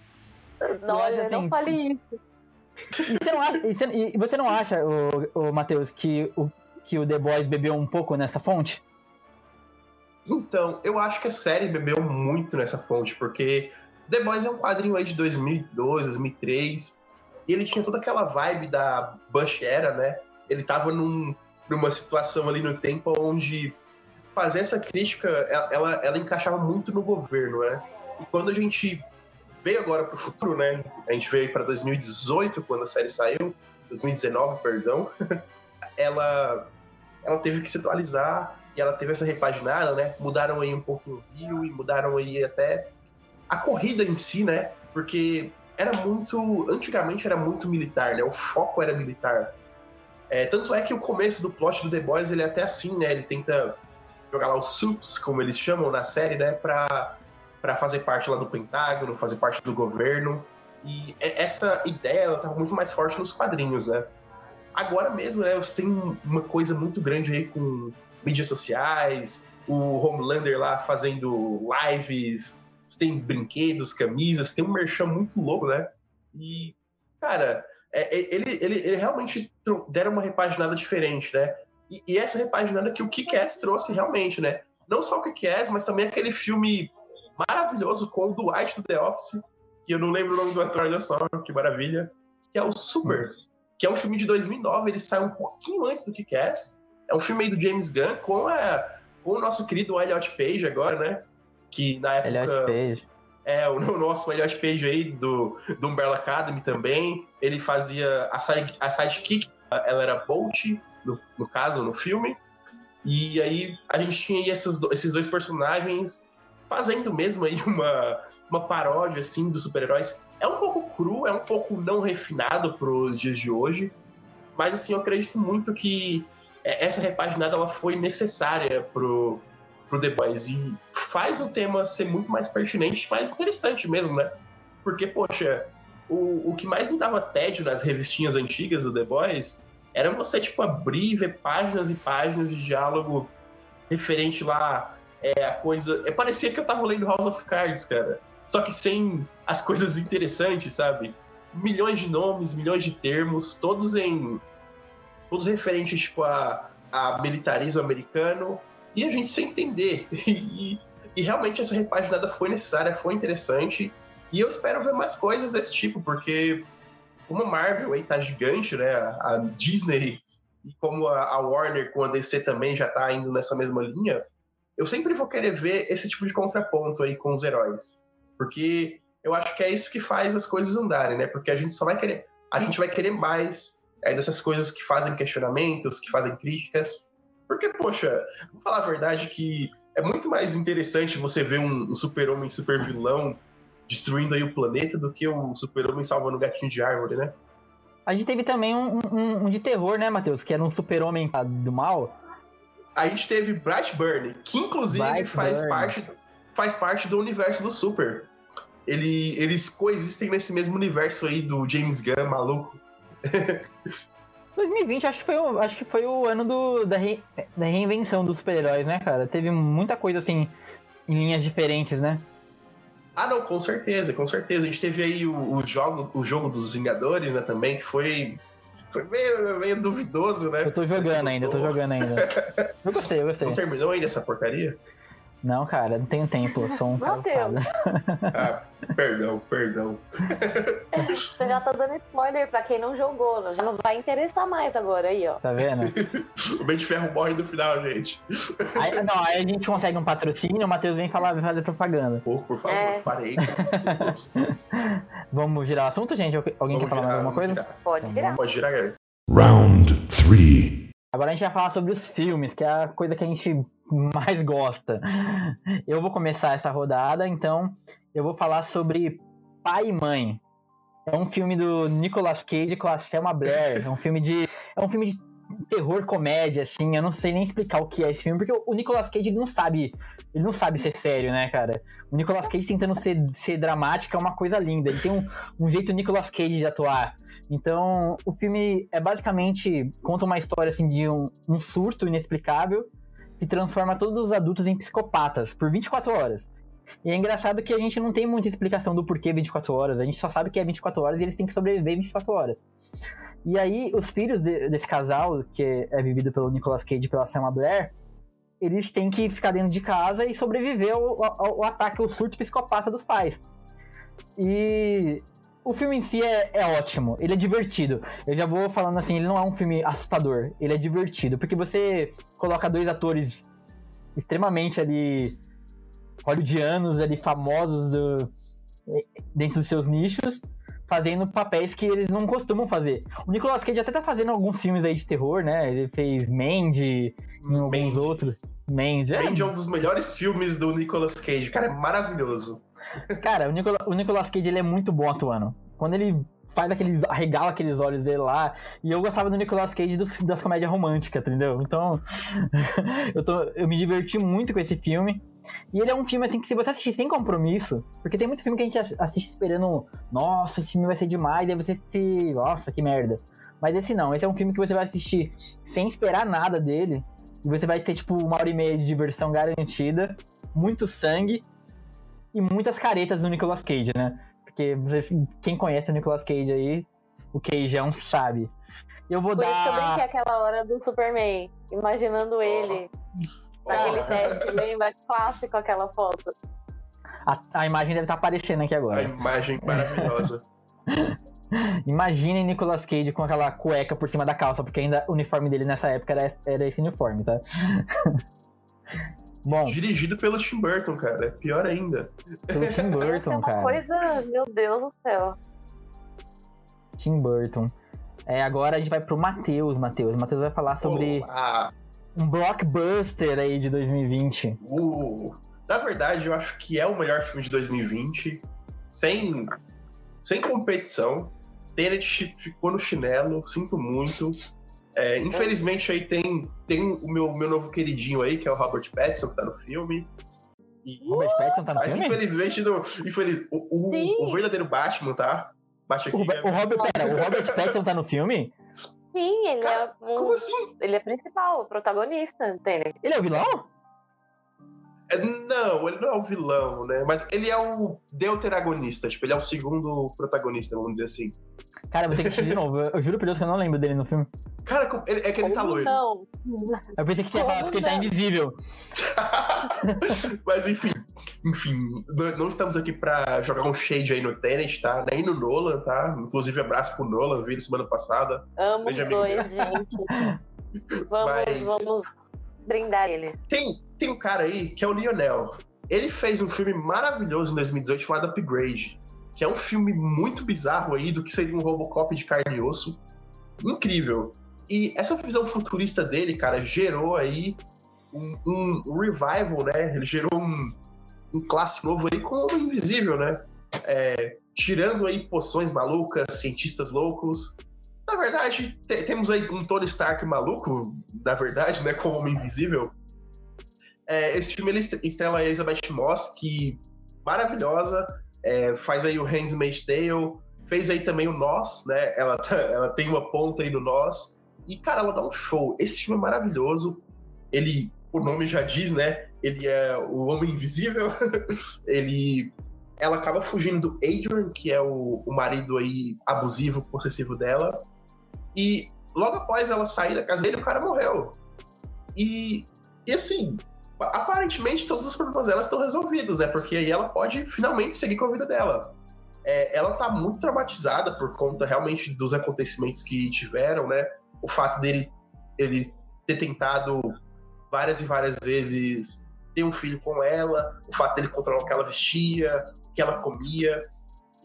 Não, Eu acho não assim, fale isso. E você não acha, e você, e você não acha o, o Matheus, que o, que o The Boys bebeu um pouco nessa fonte? Então, eu acho que a série bebeu muito nessa fonte, porque The Boys é um quadrinho aí de 2002, 2003, e ele tinha toda aquela vibe da Bush Era, né? Ele tava num, numa situação ali no tempo onde fazer essa crítica, ela, ela, encaixava muito no governo, né? E quando a gente veio agora pro futuro, né? A gente veio para 2018, quando a série saiu, 2019, perdão, ela, ela teve que se atualizar e ela teve essa repaginada, né? Mudaram aí um pouquinho o rio e mudaram aí até a corrida em si, né? Porque era muito. Antigamente era muito militar, né? O foco era militar. É, tanto é que o começo do plot do The Boys ele é até assim, né? Ele tenta jogar lá os suits, como eles chamam na série, né? Pra, pra fazer parte lá do Pentágono, fazer parte do governo. E e- essa ideia, ela tava muito mais forte nos quadrinhos, né? Agora mesmo, né, você tem uma coisa muito grande aí com mídias sociais, o Homelander lá fazendo lives, você tem brinquedos, camisas, tem um merchan muito louco, né? E, cara, é- é- ele, ele, ele realmente deram uma repaginada diferente, né? E, e essa repaginada que o Kick-Ass trouxe realmente, né? Não só o Kick-Ass, mas também aquele filme maravilhoso com o Dwight do The Office, que eu não lembro o nome do ator, olha só, que maravilha, que é o Super, que é um filme de 2009, ele saiu um pouquinho antes do Kick-Ass. É um filme aí do James Gunn com, a, com o nosso querido Elliot Page agora, né? Que na época... Elliot Page. É, o o nosso Elliot Page aí do, do Umbrella Academy também. Ele fazia a, side, a sidekick, ela era Bolt, no, no caso, no filme. E aí a gente tinha esses, esses dois personagens fazendo mesmo aí uma, uma paródia, assim, dos super-heróis. É um pouco cru, é um pouco não refinado pros dias de hoje. Mas, assim, eu acredito muito que é, essa repaginada ela foi necessária pro, pro The Boys. E faz o tema ser muito mais pertinente, mais interessante mesmo, né? Porque, poxa, o, o que mais me dava tédio nas revistinhas antigas do The Boys era você, tipo, abrir e ver páginas e páginas de diálogo referente lá é, a coisa. É, parecia que eu tava lendo House of Cards, cara. Só que sem as coisas interessantes, sabe? Milhões de nomes, milhões de termos, todos em. Todos referentes, tipo, a, a militarismo americano, e a gente sem entender. E, e realmente essa repaginada foi necessária, foi interessante. E eu espero ver mais coisas desse tipo, porque como a Marvel aí tá gigante, né? A Disney e como a Warner com a DC também já tá indo nessa mesma linha, eu sempre vou querer ver esse tipo de contraponto aí com os heróis. Porque eu acho que é isso que faz as coisas andarem, né? Porque a gente só vai querer. A gente vai querer mais é, dessas coisas que fazem questionamentos, que fazem críticas. Porque, poxa, vou falar a verdade que é muito mais interessante você ver um, um super-homem super vilão destruindo aí o planeta do que um super-homem salvando um gatinho de árvore, né? A gente teve também um, um- um de terror, né, Matheus? Que era um super-homem do mal. A gente teve Brightburn, que inclusive Brightburn. faz parte, faz parte do universo do Super. Ele, eles coexistem nesse mesmo universo aí do James Gunn, maluco. 2020 acho que foi o, acho que foi o ano do, da, re- da reinvenção dos super-heróis, né, cara? Teve muita coisa assim, em linhas diferentes, né? Ah, não, com certeza, com certeza. A gente teve aí o, o jogo, o jogo dos Vingadores, né, também, que foi, foi meio, meio duvidoso, né? Eu tô jogando ainda, eu tô jogando ainda. Eu gostei, eu gostei. Não terminou ainda essa porcaria? Não, cara, não tenho tempo, eu sou um cara Mateus. ocupado. Ah, perdão, perdão. Você já tá dando spoiler pra quem não jogou, já não vai interessar mais agora aí, ó. Tá vendo? O Ben de Ferro morre no final, gente. Aí, não, aí a gente consegue um patrocínio, o Matheus vem falar, vem fazer propaganda. Pô, por favor, É. farei. Vamos girar o assunto, gente? Alguém Vamos quer falar mais girar, alguma coisa? girar. Pode Tá tirar. Pode girar, galera. Round 3. Agora a gente vai falar sobre os filmes, que é a coisa que a gente mais gosta. Eu vou começar essa rodada, então eu vou falar sobre Pai e Mãe. É um filme do Nicolas Cage com a Selma Blair. É um filme de é um filme de terror comédia assim. Eu não sei nem explicar o que é esse filme, porque o Nicolas Cage não sabe, ele não sabe ser sério, né, cara? O Nicolas Cage tentando ser, ser dramático é uma coisa linda. Ele tem um, um jeito Nicolas Cage de atuar. Então, o filme é basicamente conta uma história assim de um, um surto inexplicável que transforma todos os adultos em psicopatas por 24 horas. E é engraçado que a gente não tem muita explicação do porquê 24 horas, a gente só sabe que é 24 horas e eles têm que sobreviver 24 horas. E aí, os filhos de- desse casal, que é vivido pelo Nicolas Cage e pela Selma Blair, eles têm que ficar dentro de casa e sobreviver ao, ao- ao ataque, ao surto psicopata dos pais. E o filme em si é, é ótimo, ele é divertido. Eu já vou falando assim, ele não é um filme assustador, ele é divertido, porque você coloca dois atores extremamente ali hollywoodianos, ali famosos do- dentro dos seus nichos, fazendo papéis que eles não costumam fazer. O Nicolas Cage até tá fazendo alguns filmes aí de terror, né? Ele fez Mandy, em alguns Mandy. outros. Mandy, é, Mandy é um dos melhores filmes do Nicolas Cage. Cara, é maravilhoso. Cara, o Nicolas, o Nicolas Cage ele é muito bom atuando. Quando ele faz aqueles. arregala aqueles olhos dele lá. E eu gostava do Nicolas Cage do- das comédias românticas, entendeu? Então. eu, tô, eu me diverti muito com esse filme. E ele é um filme assim que se você assistir sem compromisso, porque tem muito filme que a gente ass- assiste esperando, nossa, esse filme vai ser demais, aí você se. Nossa, que merda. Mas esse não, esse é um filme que você vai assistir sem esperar nada dele. E você vai ter, tipo, uma hora e meia de diversão garantida, muito sangue e muitas caretas do Nicolas Cage, né? Porque quem conhece o Nicolas Cage aí, o Cageão sabe. Eu vou Por isso que eu brinquei dar. aquela hora do Superman, imaginando ele naquele Ó, teste, lembra? Clássico aquela foto. A, a imagem deve estar aparecendo aqui a agora. imagem maravilhosa. Imaginem Nicolas Cage com aquela cueca por cima da calça, porque ainda o uniforme dele nessa época era, era esse uniforme, tá? Bom, Dirigido pelo Tim Burton, cara. É pior ainda. pelo Tim é Burton, uma cara. coisa, meu Deus do céu. Tim Burton. É, agora a gente vai pro Matheus, Matheus. Matheus vai falar sobre Ah, um blockbuster aí de 2020. o... Na verdade, eu acho que é o melhor filme de 2020. Sem, sem competição. Tenet ficou no chinelo, sinto muito. É, infelizmente aí tem, tem o meu, meu novo queridinho aí, que é o Robert Pattinson, que tá no filme. E- Robert Pattinson tá no mas filme? infelizmente no, infeliz, o, o, o verdadeiro Batman, tá? Batman O, Robert- o Robert, pera, o Robert Pattinson tá no filme? Sim, ele é Cara, um, Como assim? ele é principal, o protagonista, entende? Ele é o vilão? É, Não, ele não é o vilão, né? Mas ele é o deuteragonista, tipo, ele é o segundo protagonista, vamos dizer assim. Cara, eu vou ter que assistir de novo. Eu, eu juro por Deus que eu não lembro dele no filme. Cara, ele- é que ele tá Como loiro. Não. Eu pensei que tinha falado porque ele tá invisível. Mas enfim, enfim, não- estamos aqui pra jogar um shade aí no Tenet, tá? Nem no Nolan, tá? Inclusive, abraço pro Nolan, vi ele semana passada. Amo os dois, gente. Vamos, Mas- vamos brindar ele. Tem, tem um cara aí que é o Lionel. Ele fez um filme maravilhoso em 2018 chamado Upgrade, que é um filme muito bizarro aí do que seria um Robocop de carne e osso. Incrível. E essa visão futurista dele, cara, gerou aí um, um revival, né? Ele gerou um, um clássico novo aí com o Invisível, né? É, tirando aí poções malucas, cientistas loucos. Na verdade, te- temos aí um Tony Stark maluco, na verdade, né? Com o Homem Invisível. É, esse filme ele est- estrela a Elizabeth Moss, que maravilhosa, é, faz aí o Handmaid's Tale, fez aí também o Nós, né? Ela, tá- ela tem uma ponta aí no Nós. E, cara, ela dá um show. Esse filme é maravilhoso. Ele, o nome já diz, né? Ele é o Homem Invisível. ele. Ela acaba fugindo do Adrian, que é o, o marido aí abusivo, possessivo dela. E logo após ela sair da casa dele, o cara morreu. E, e assim, aparentemente todos os problemas dela estão resolvidos, né? Porque aí ela pode finalmente seguir com a vida dela. É, ela tá muito traumatizada por conta realmente dos acontecimentos que tiveram, né? O fato dele ele ter tentado várias e várias vezes ter um filho com ela, o fato dele controlar o que ela vestia, o que ela comia.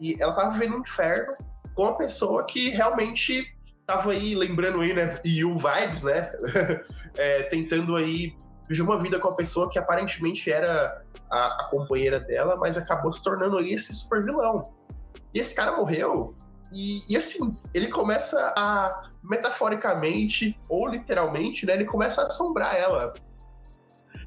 E ela tava vivendo um inferno com uma pessoa que realmente tava aí, lembrando aí, né? EU vibes, né? É, tentando aí viver uma vida com a pessoa que aparentemente era a, a companheira dela, mas acabou se tornando aí esse super vilão. E esse cara morreu. E, e assim, ele começa a, metaforicamente ou literalmente, né? Ele começa a assombrar ela.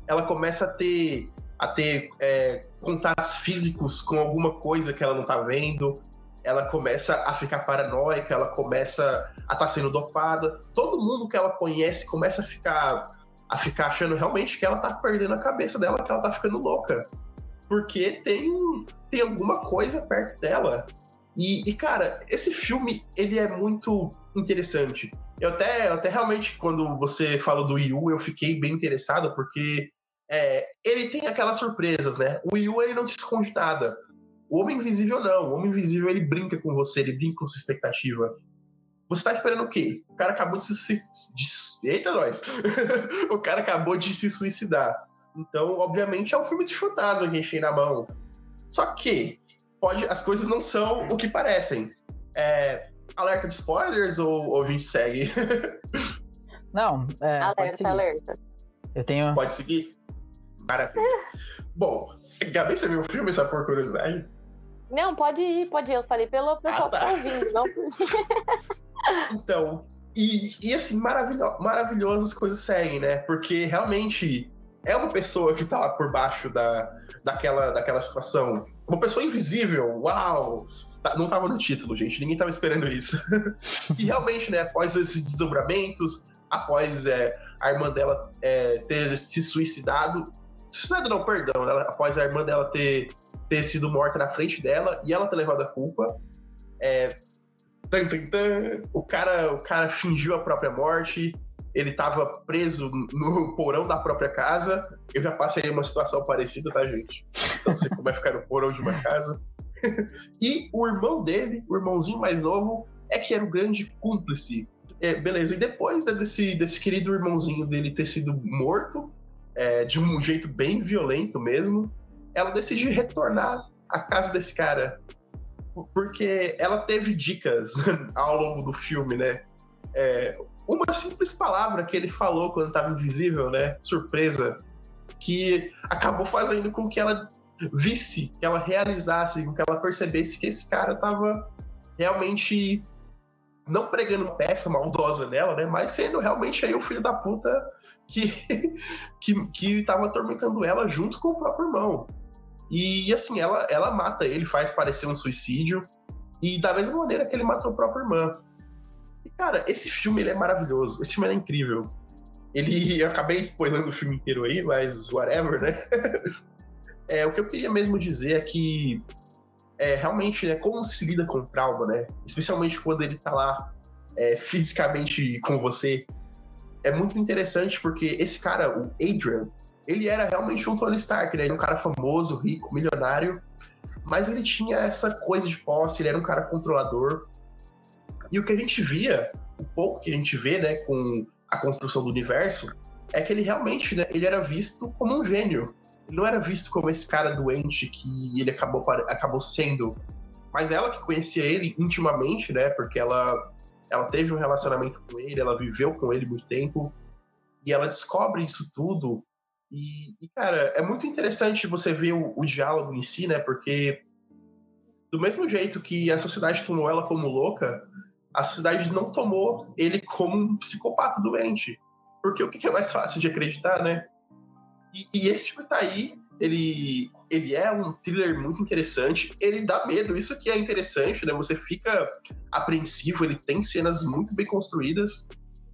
Ela começa a ter, a ter é, contatos físicos com alguma coisa que ela não tá vendo. Ela começa a ficar paranoica, ela começa a estar sendo dopada. Todo mundo que ela conhece começa a ficar a ficar achando realmente que ela tá perdendo a cabeça dela, que ela tá ficando louca. Porque tem, tem alguma coisa perto dela. E, e, cara, esse filme, ele é muito interessante. Eu até, eu até realmente, quando você falou do Yu, eu fiquei bem interessado, porque é, ele tem aquelas surpresas, né? O Yu, ele não te esconde nada. O Homem Invisível, não. O Homem Invisível, ele brinca com você, ele brinca com sua expectativa. Você tá esperando o quê? O cara acabou de se. De, eita, nós! o cara acabou de se suicidar. Então, obviamente, é um filme de fantasma que a gente tem na mão. Só que pode, as coisas não são o que parecem. É, alerta de spoilers ou, ou a gente segue? Não, é. alerta, alerta. Eu tenho. Pode seguir? Maravilha. Bom, Gabi, você viu o filme, só por curiosidade? Não, pode ir, pode ir. Eu falei pelo pessoal Ah, tá. que tá ouvindo, não Então, e, e assim, maravilho, maravilhoso as coisas seguem, né? Porque realmente é uma pessoa que tá lá por baixo da, daquela, daquela situação. Uma pessoa invisível, uau! Tá- Não tava no título, gente, ninguém tava esperando isso. e realmente, né, após esses desdobramentos, após é, a irmã dela é, ter se suicidado. Suicidado não, perdão, ela- após a irmã dela ter, ter sido morta na frente dela e ela ter levado a culpa. É, Tan, tan, tan. O cara, o cara fingiu a própria morte. Ele tava preso no porão da própria casa. Eu já passei uma situação parecida, tá, gente? Então sei como é ficar no porão de uma casa. e o irmão dele, o irmãozinho mais novo, é que era o grande cúmplice. É, beleza, e depois desse, desse querido irmãozinho dele ter sido morto, é, de um jeito bem violento mesmo, ela decide retornar à casa desse cara porque ela teve dicas ao longo do filme, né? É, uma simples palavra que ele falou quando estava invisível, né? Surpresa, que acabou fazendo com que ela visse, que ela realizasse, com que ela percebesse que esse cara estava realmente não pregando peça maldosa nela, né? Mas sendo realmente aí o filho da puta que que, que tava atormentando ela junto com o próprio irmão. E assim, ela, ela mata ele, faz parecer um suicídio. E da mesma maneira que ele matou a própria irmã. E, cara, esse filme ele é maravilhoso. Esse filme é incrível. Ele. Eu acabei spoilando o filme inteiro aí, mas whatever, né? é, o que eu queria mesmo dizer é que é, realmente, né, como se lida com trauma, né? Especialmente quando ele tá lá é, fisicamente com você. É muito interessante porque esse cara, o Adrian, ele era realmente um Tony Stark, né? Ele era um cara famoso, rico, milionário, mas ele tinha essa coisa de posse, ele era um cara controlador. E o que a gente via, o pouco que a gente vê, né, com a construção do universo, é que ele realmente, né, ele era visto como um gênio. Ele não era visto como esse cara doente que ele acabou, acabou sendo. Mas ela que conhecia ele intimamente, né, porque ela, ela teve um relacionamento com ele, ela viveu com ele muito tempo, e ela descobre isso tudo e, e, cara, é muito interessante você ver o, o diálogo em si, né? Porque do mesmo jeito que a sociedade tomou ela como louca, a sociedade não tomou ele como um psicopata doente. Porque o que é mais fácil de acreditar, né? E, e esse filme tá aí, ele, ele é um thriller muito interessante, ele dá medo, isso que é interessante, né? Você fica apreensivo, ele tem cenas muito bem construídas,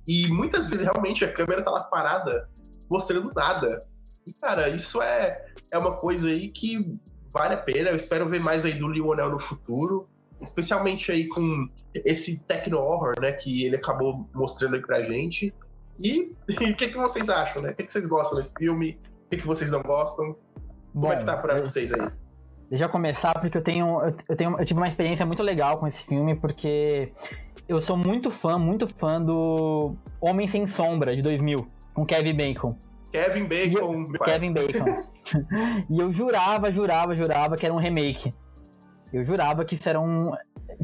e muitas vezes realmente a câmera tá lá parada mostrando nada. E, cara, isso é, é uma coisa aí que vale a pena. Eu espero ver mais aí do Lionel no futuro. Especialmente aí com esse techno-horror, né? Que ele acabou mostrando aí pra gente. E o que, que vocês acham, né? O que, que vocês gostam desse filme? O que, que vocês não gostam? Como é que tá pra eu- vocês aí? Deixa eu começar, porque eu tenho, eu- eu tenho. Eu tive uma experiência muito legal com esse filme, porque eu sou muito fã, muito fã do Homem Sem Sombra, de 2000, com Kevin Bacon. Kevin Bacon. Kevin Bacon. e eu jurava, jurava, jurava que era um remake. Eu jurava que isso era um.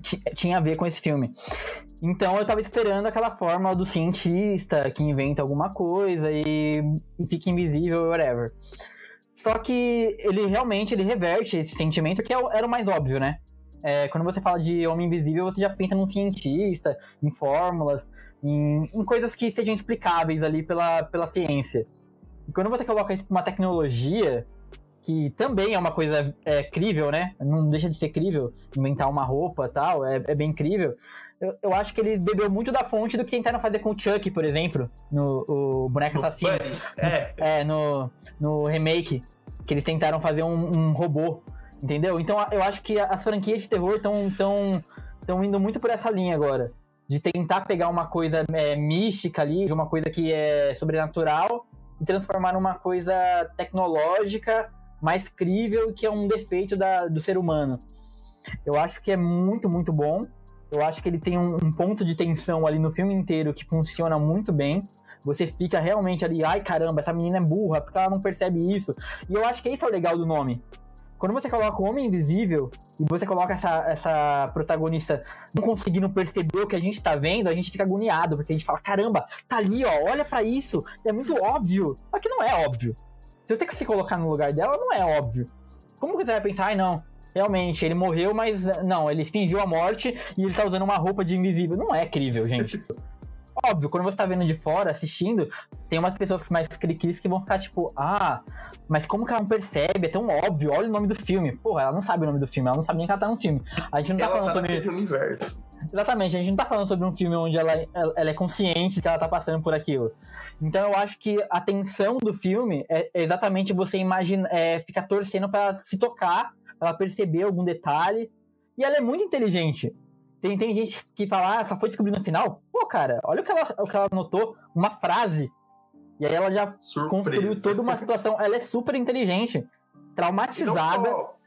ti- Tinha a ver com esse filme. Então eu tava esperando aquela forma do cientista que inventa alguma coisa e, e fica invisível, whatever. Só que ele realmente ele reverte esse sentimento que é era o mais óbvio, né? É, quando você fala de homem invisível, você já pensa num cientista, em fórmulas, em, em coisas que sejam explicáveis ali pela, pela ciência. E quando você coloca isso pra uma tecnologia, que também é uma coisa é, crível, né? Não deixa de ser crível, inventar uma roupa e tal, é, é bem crível. Eu, eu acho que ele bebeu muito da fonte do que tentaram fazer com o Chuck, por exemplo, no o boneco assassino. Buddy. É, É, no, no remake, que eles tentaram fazer um, um robô, entendeu? Então eu acho que as franquias de terror estão tão, tão indo muito por essa linha agora. De tentar pegar uma coisa é, mística ali, de uma coisa que é sobrenatural, e transformar numa coisa tecnológica, mais crível, que é um defeito da, do ser humano. Eu acho que é muito, muito bom. Eu acho que ele tem um, um ponto de tensão ali no filme inteiro que funciona muito bem você fica realmente ali, ai caramba, essa menina é burra, porque ela não percebe isso. E eu acho que isso é o legal do nome. Quando você coloca o Homem Invisível e você coloca essa, essa protagonista não conseguindo perceber o que a gente tá vendo, a gente fica agoniado, porque a gente fala, caramba, tá ali, ó, olha pra isso, é muito óbvio. Só que não é óbvio. Se você se colocar no lugar dela, não é óbvio. Como você vai pensar, ai não, realmente, ele morreu, mas não, ele fingiu a morte e ele tá usando uma roupa de invisível. Não é crível, gente. Óbvio, quando você tá vendo de fora, assistindo, tem umas pessoas mais cri-cris que vão ficar tipo, ah, mas como que ela não percebe? É tão óbvio, olha o nome do filme. Porra, ela não sabe o nome do filme, ela não sabe nem que ela tá no filme. A gente não tá Ela falando tá sobre. universo. Exatamente, a gente não tá falando sobre um filme onde ela, ela ela é consciente que ela tá passando por aquilo. Então eu acho que a tensão do filme é é exatamente você imaginar, é, ficar torcendo pra ela se tocar, pra ela perceber algum detalhe. E ela é muito inteligente. Tem, tem gente que fala, ah, só foi descobrir no final. Pô, cara, olha o que ela, o que ela notou, uma frase. E aí ela já Surpresa. construiu toda uma situação. Ela é super inteligente, traumatizada só-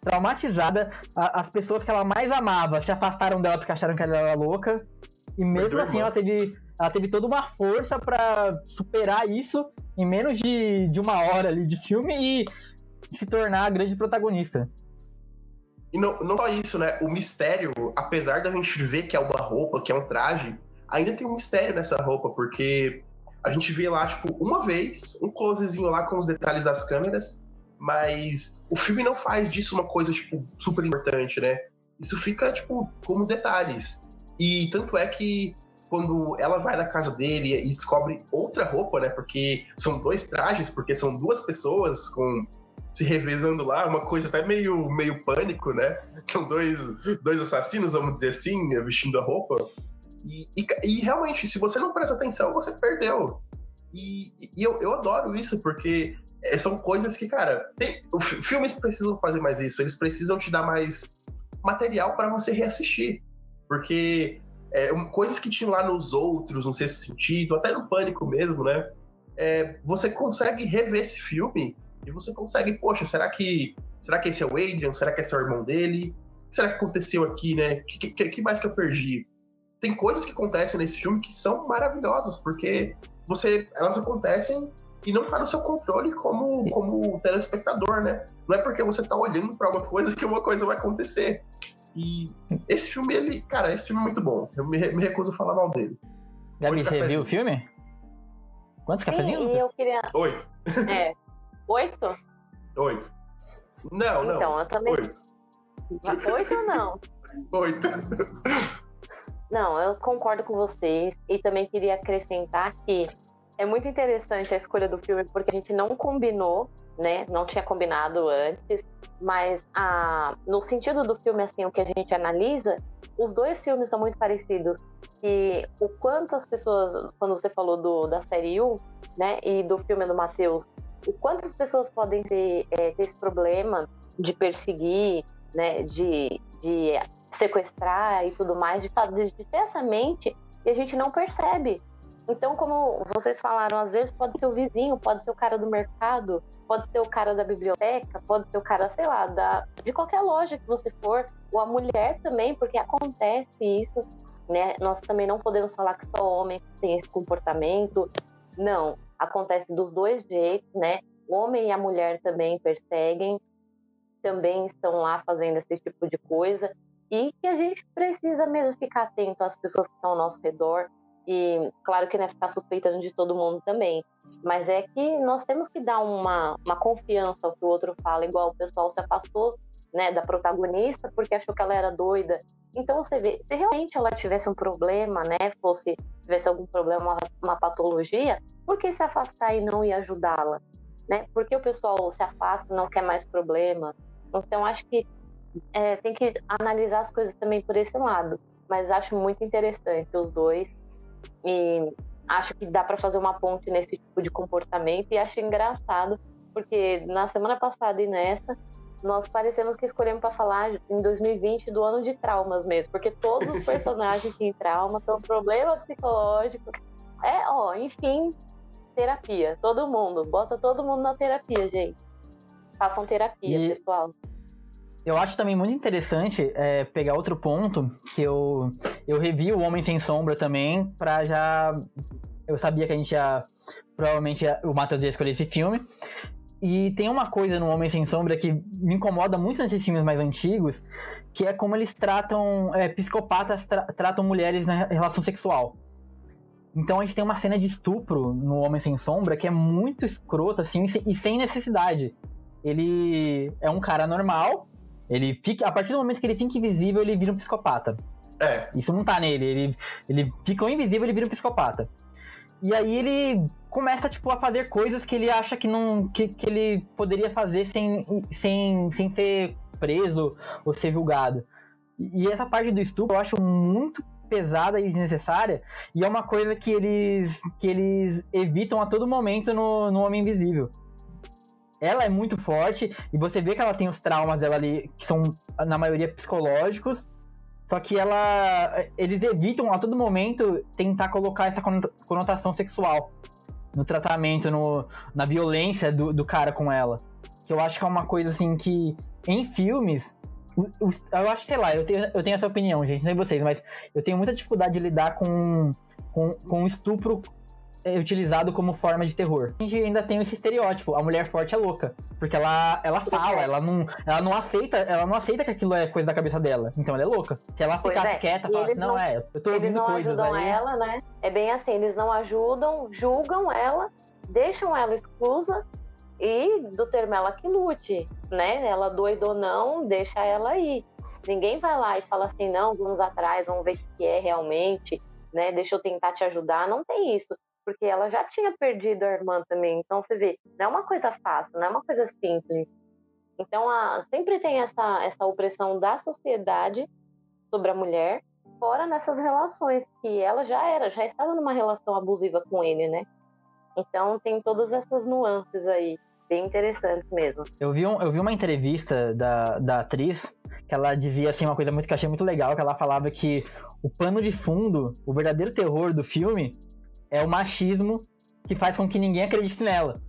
traumatizada. A- as pessoas que ela mais amava se afastaram dela porque acharam que ela era louca. E mesmo Perdeu assim ela teve, ela teve toda uma força pra superar isso em menos de, de uma hora ali de filme e se tornar a grande protagonista. E não, não só isso, né? O mistério, apesar da gente ver que é uma roupa, que é um traje, ainda tem um mistério nessa roupa, porque a gente vê lá, tipo, uma vez, um closezinho lá com os detalhes das câmeras, mas o filme não faz disso uma coisa, tipo, super importante, né? Isso fica, tipo, como detalhes. E tanto é que quando ela vai na casa dele e descobre outra roupa, né? Porque são dois trajes, porque são duas pessoas com se revezando lá, uma coisa até meio, meio pânico, né? São dois, dois assassinos, vamos dizer assim, vestindo a roupa. E, e, e realmente, se você não presta atenção, você perdeu. E, e eu, eu adoro isso, porque é, são coisas que, cara, tem, filmes precisam fazer mais isso, eles precisam te dar mais material para você reassistir. Porque é, coisas que tinham lá nos outros, no sexto sentido, até no pânico mesmo, né? É, você consegue rever esse filme e você consegue, poxa, será que será que esse é o Adrian? Será que esse é o irmão dele? O que será que aconteceu aqui, né? O que, que, que mais que eu perdi? Tem coisas que acontecem nesse filme que são maravilhosas, porque você elas acontecem e não tá no seu controle como, como telespectador, né? Não é porque você tá olhando pra uma coisa que uma coisa vai acontecer. E esse filme, ele, cara, esse filme é muito bom. Eu me, me recuso a falar mal dele. Gabi, você viu o filme? Quantos Sim, cafezinhos? eu queria. Oito. É. Oito? Oito. Não, não. Então, eu também. Oito. Oito ou não? Oito. Não, eu concordo com vocês e também queria acrescentar que é muito interessante a escolha do filme porque a gente não combinou, né? Não tinha combinado antes, mas a, no sentido do filme, assim, o que a gente analisa, os dois filmes são muito parecidos. E o quanto as pessoas, quando você falou do, da série U, né, e do filme do Matheus, o quanto as pessoas podem ter, é, ter esse problema de perseguir, né, de, de sequestrar e tudo mais, de fazer de ter essa mente e a gente não percebe. Então, como vocês falaram, às vezes pode ser o vizinho, pode ser o cara do mercado, pode ser o cara da biblioteca, pode ser o cara, sei lá, da, de qualquer loja que você for, ou a mulher também, porque acontece isso, né? Nós também não podemos falar que só homem tem esse comportamento. Não, acontece dos dois jeitos, né? O homem e a mulher também perseguem, também estão lá fazendo esse tipo de coisa e que a gente precisa mesmo ficar atento às pessoas que estão ao nosso redor e claro que não é ficar suspeitando de todo mundo também, mas é que nós temos que dar uma, uma confiança ao que o outro fala, igual o pessoal se afastou né, da protagonista porque achou que ela era doida. Então você vê, se realmente ela tivesse um problema, né, fosse tivesse algum problema, uma, patologia, por que se afastar e não ir ajudá-la? Né? Porque o pessoal se afasta, não quer mais problema. Então acho que é, tem que analisar as coisas também por esse lado. Mas acho muito interessante os dois. E acho que dá para fazer uma ponte nesse tipo de comportamento. E acho engraçado, porque na semana passada e nessa, nós parecemos que escolhemos para falar em 2020 do ano de traumas mesmo. Porque todos os personagens têm trauma, são problema psicológico. É, ó, enfim, terapia. Todo mundo. Bota todo mundo na terapia, gente. Façam terapia, E- pessoal. Eu acho também muito interessante é, pegar outro ponto que eu, eu revi o Homem Sem Sombra também, pra já. Eu sabia que a gente ia. Provavelmente o Matheus ia escolher esse filme. E tem uma coisa no Homem Sem Sombra que me incomoda muito nesses filmes mais antigos, que é como eles tratam. é, psicopatas tra- tratam mulheres na relação sexual. Então a gente tem uma cena de estupro no Homem Sem Sombra que é muito escrota, assim, e sem necessidade. Ele é um cara normal, Ele fica, a partir do momento que ele fica invisível, ele vira um psicopata. É, Isso não tá nele. Ele, ele fica invisível, ele vira um psicopata. E aí ele começa, tipo, a fazer coisas que ele acha que não. que, que ele poderia fazer sem, sem, sem ser preso ou ser julgado. E, e essa parte do estupro eu acho muito pesada e desnecessária. E é uma coisa que eles. que eles evitam a todo momento no, no Homem Invisível. Ela é muito forte e você vê que ela tem os traumas dela ali, que são, na maioria, psicológicos. Só que ela. Eles evitam a todo momento tentar colocar essa conota- conotação sexual no tratamento, no, na violência do, do cara com ela. Que eu acho que é uma coisa assim que, em filmes. eu acho, sei lá, eu tenho, eu tenho essa opinião, gente, não sei vocês, mas eu tenho muita dificuldade de lidar com, com, com estupro é, utilizado como forma de terror. A gente ainda tem esse estereótipo, a mulher forte é louca, porque ela, ela fala, ela não, ela não aceita, ela não aceita que aquilo é coisa da cabeça dela. Então ela é louca. Se ela ficasse é. quieta, E fala, eles não, não- é, eu tô Eles ouvindo não coisas ajudam aí. ela, né? É bem assim, eles não ajudam, julgam ela, deixam ela exclusa e do termo ela que lute, né? Ela doida ou não, deixa ela aí. Ninguém vai lá e fala assim, não, vamos atrás, vamos ver o que é realmente, né? Deixa eu tentar te ajudar. Não tem isso, porque ela já tinha perdido a irmã também. Então você vê, não é uma coisa fácil, não é uma coisa simples. Então a- sempre tem essa, essa opressão da sociedade sobre a mulher, fora nessas relações, que ela já era, já estava numa relação abusiva com ele, né? Então tem todas essas nuances aí, bem interessantes mesmo. Eu vi, um- eu vi uma entrevista da, da atriz que ela dizia assim uma coisa muito que eu achei muito legal, que ela falava que o pano de fundo, o verdadeiro terror do filme é o machismo que faz com que ninguém acredite nela.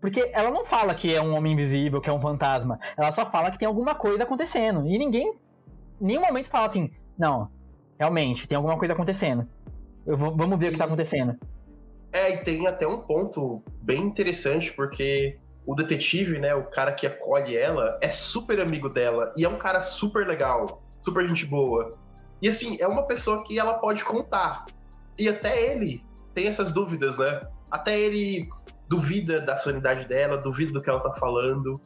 Porque ela não fala que é um homem invisível, que é um fantasma. Ela só fala que tem alguma coisa acontecendo. E ninguém, em nenhum momento fala assim, não, realmente, tem alguma coisa acontecendo. Vou- vamos ver o que tá acontecendo. É, e tem até um ponto bem interessante, porque o detetive, né, o cara que acolhe ela, é super amigo dela. E é um cara super legal, super gente boa. E assim, é uma pessoa que ela pode contar. E até ele tem essas dúvidas, né? Até ele duvida da sanidade dela, duvida do que ela tá falando.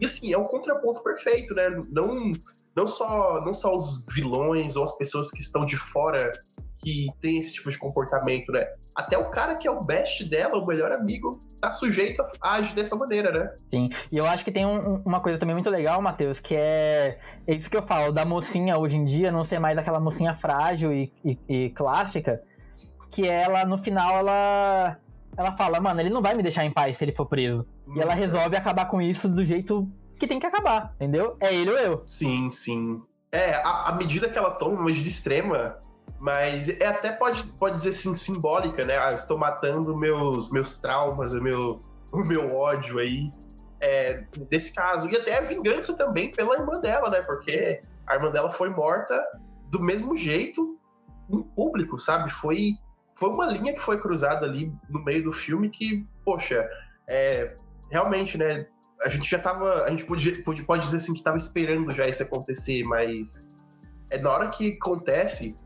E assim, é um contraponto perfeito, né? Não, não, só, não só os vilões ou as pessoas que estão de fora que tem esse tipo de comportamento, né? Até o cara que é o best dela, o melhor amigo, tá sujeito a agir dessa maneira, né? Sim, e eu acho que tem um- um- uma coisa também muito legal, Matheus, que é, é isso que eu falo, da mocinha hoje em dia não ser mais aquela mocinha frágil e, e- e clássica, que ela, no final, ela, ela fala, mano, ele não vai me deixar em paz se ele for preso. E ela resolve acabar com isso do jeito que tem que acabar, entendeu? É ele ou eu. Sim, sim. É, a, a medida que ela toma, uma medida extrema, mas é até pode, pode dizer assim, simbólica, né? Ah, estou matando meus, meus traumas, o meu, o meu ódio aí. É, desse caso. E até a vingança também pela irmã dela, né? Porque a irmã dela foi morta do mesmo jeito em público, sabe? Foi, foi uma linha que foi cruzada ali no meio do filme que, poxa, é, realmente, né? A gente já tava. A gente pode, pode, dizer assim que tava esperando já isso acontecer, mas é na hora que acontece,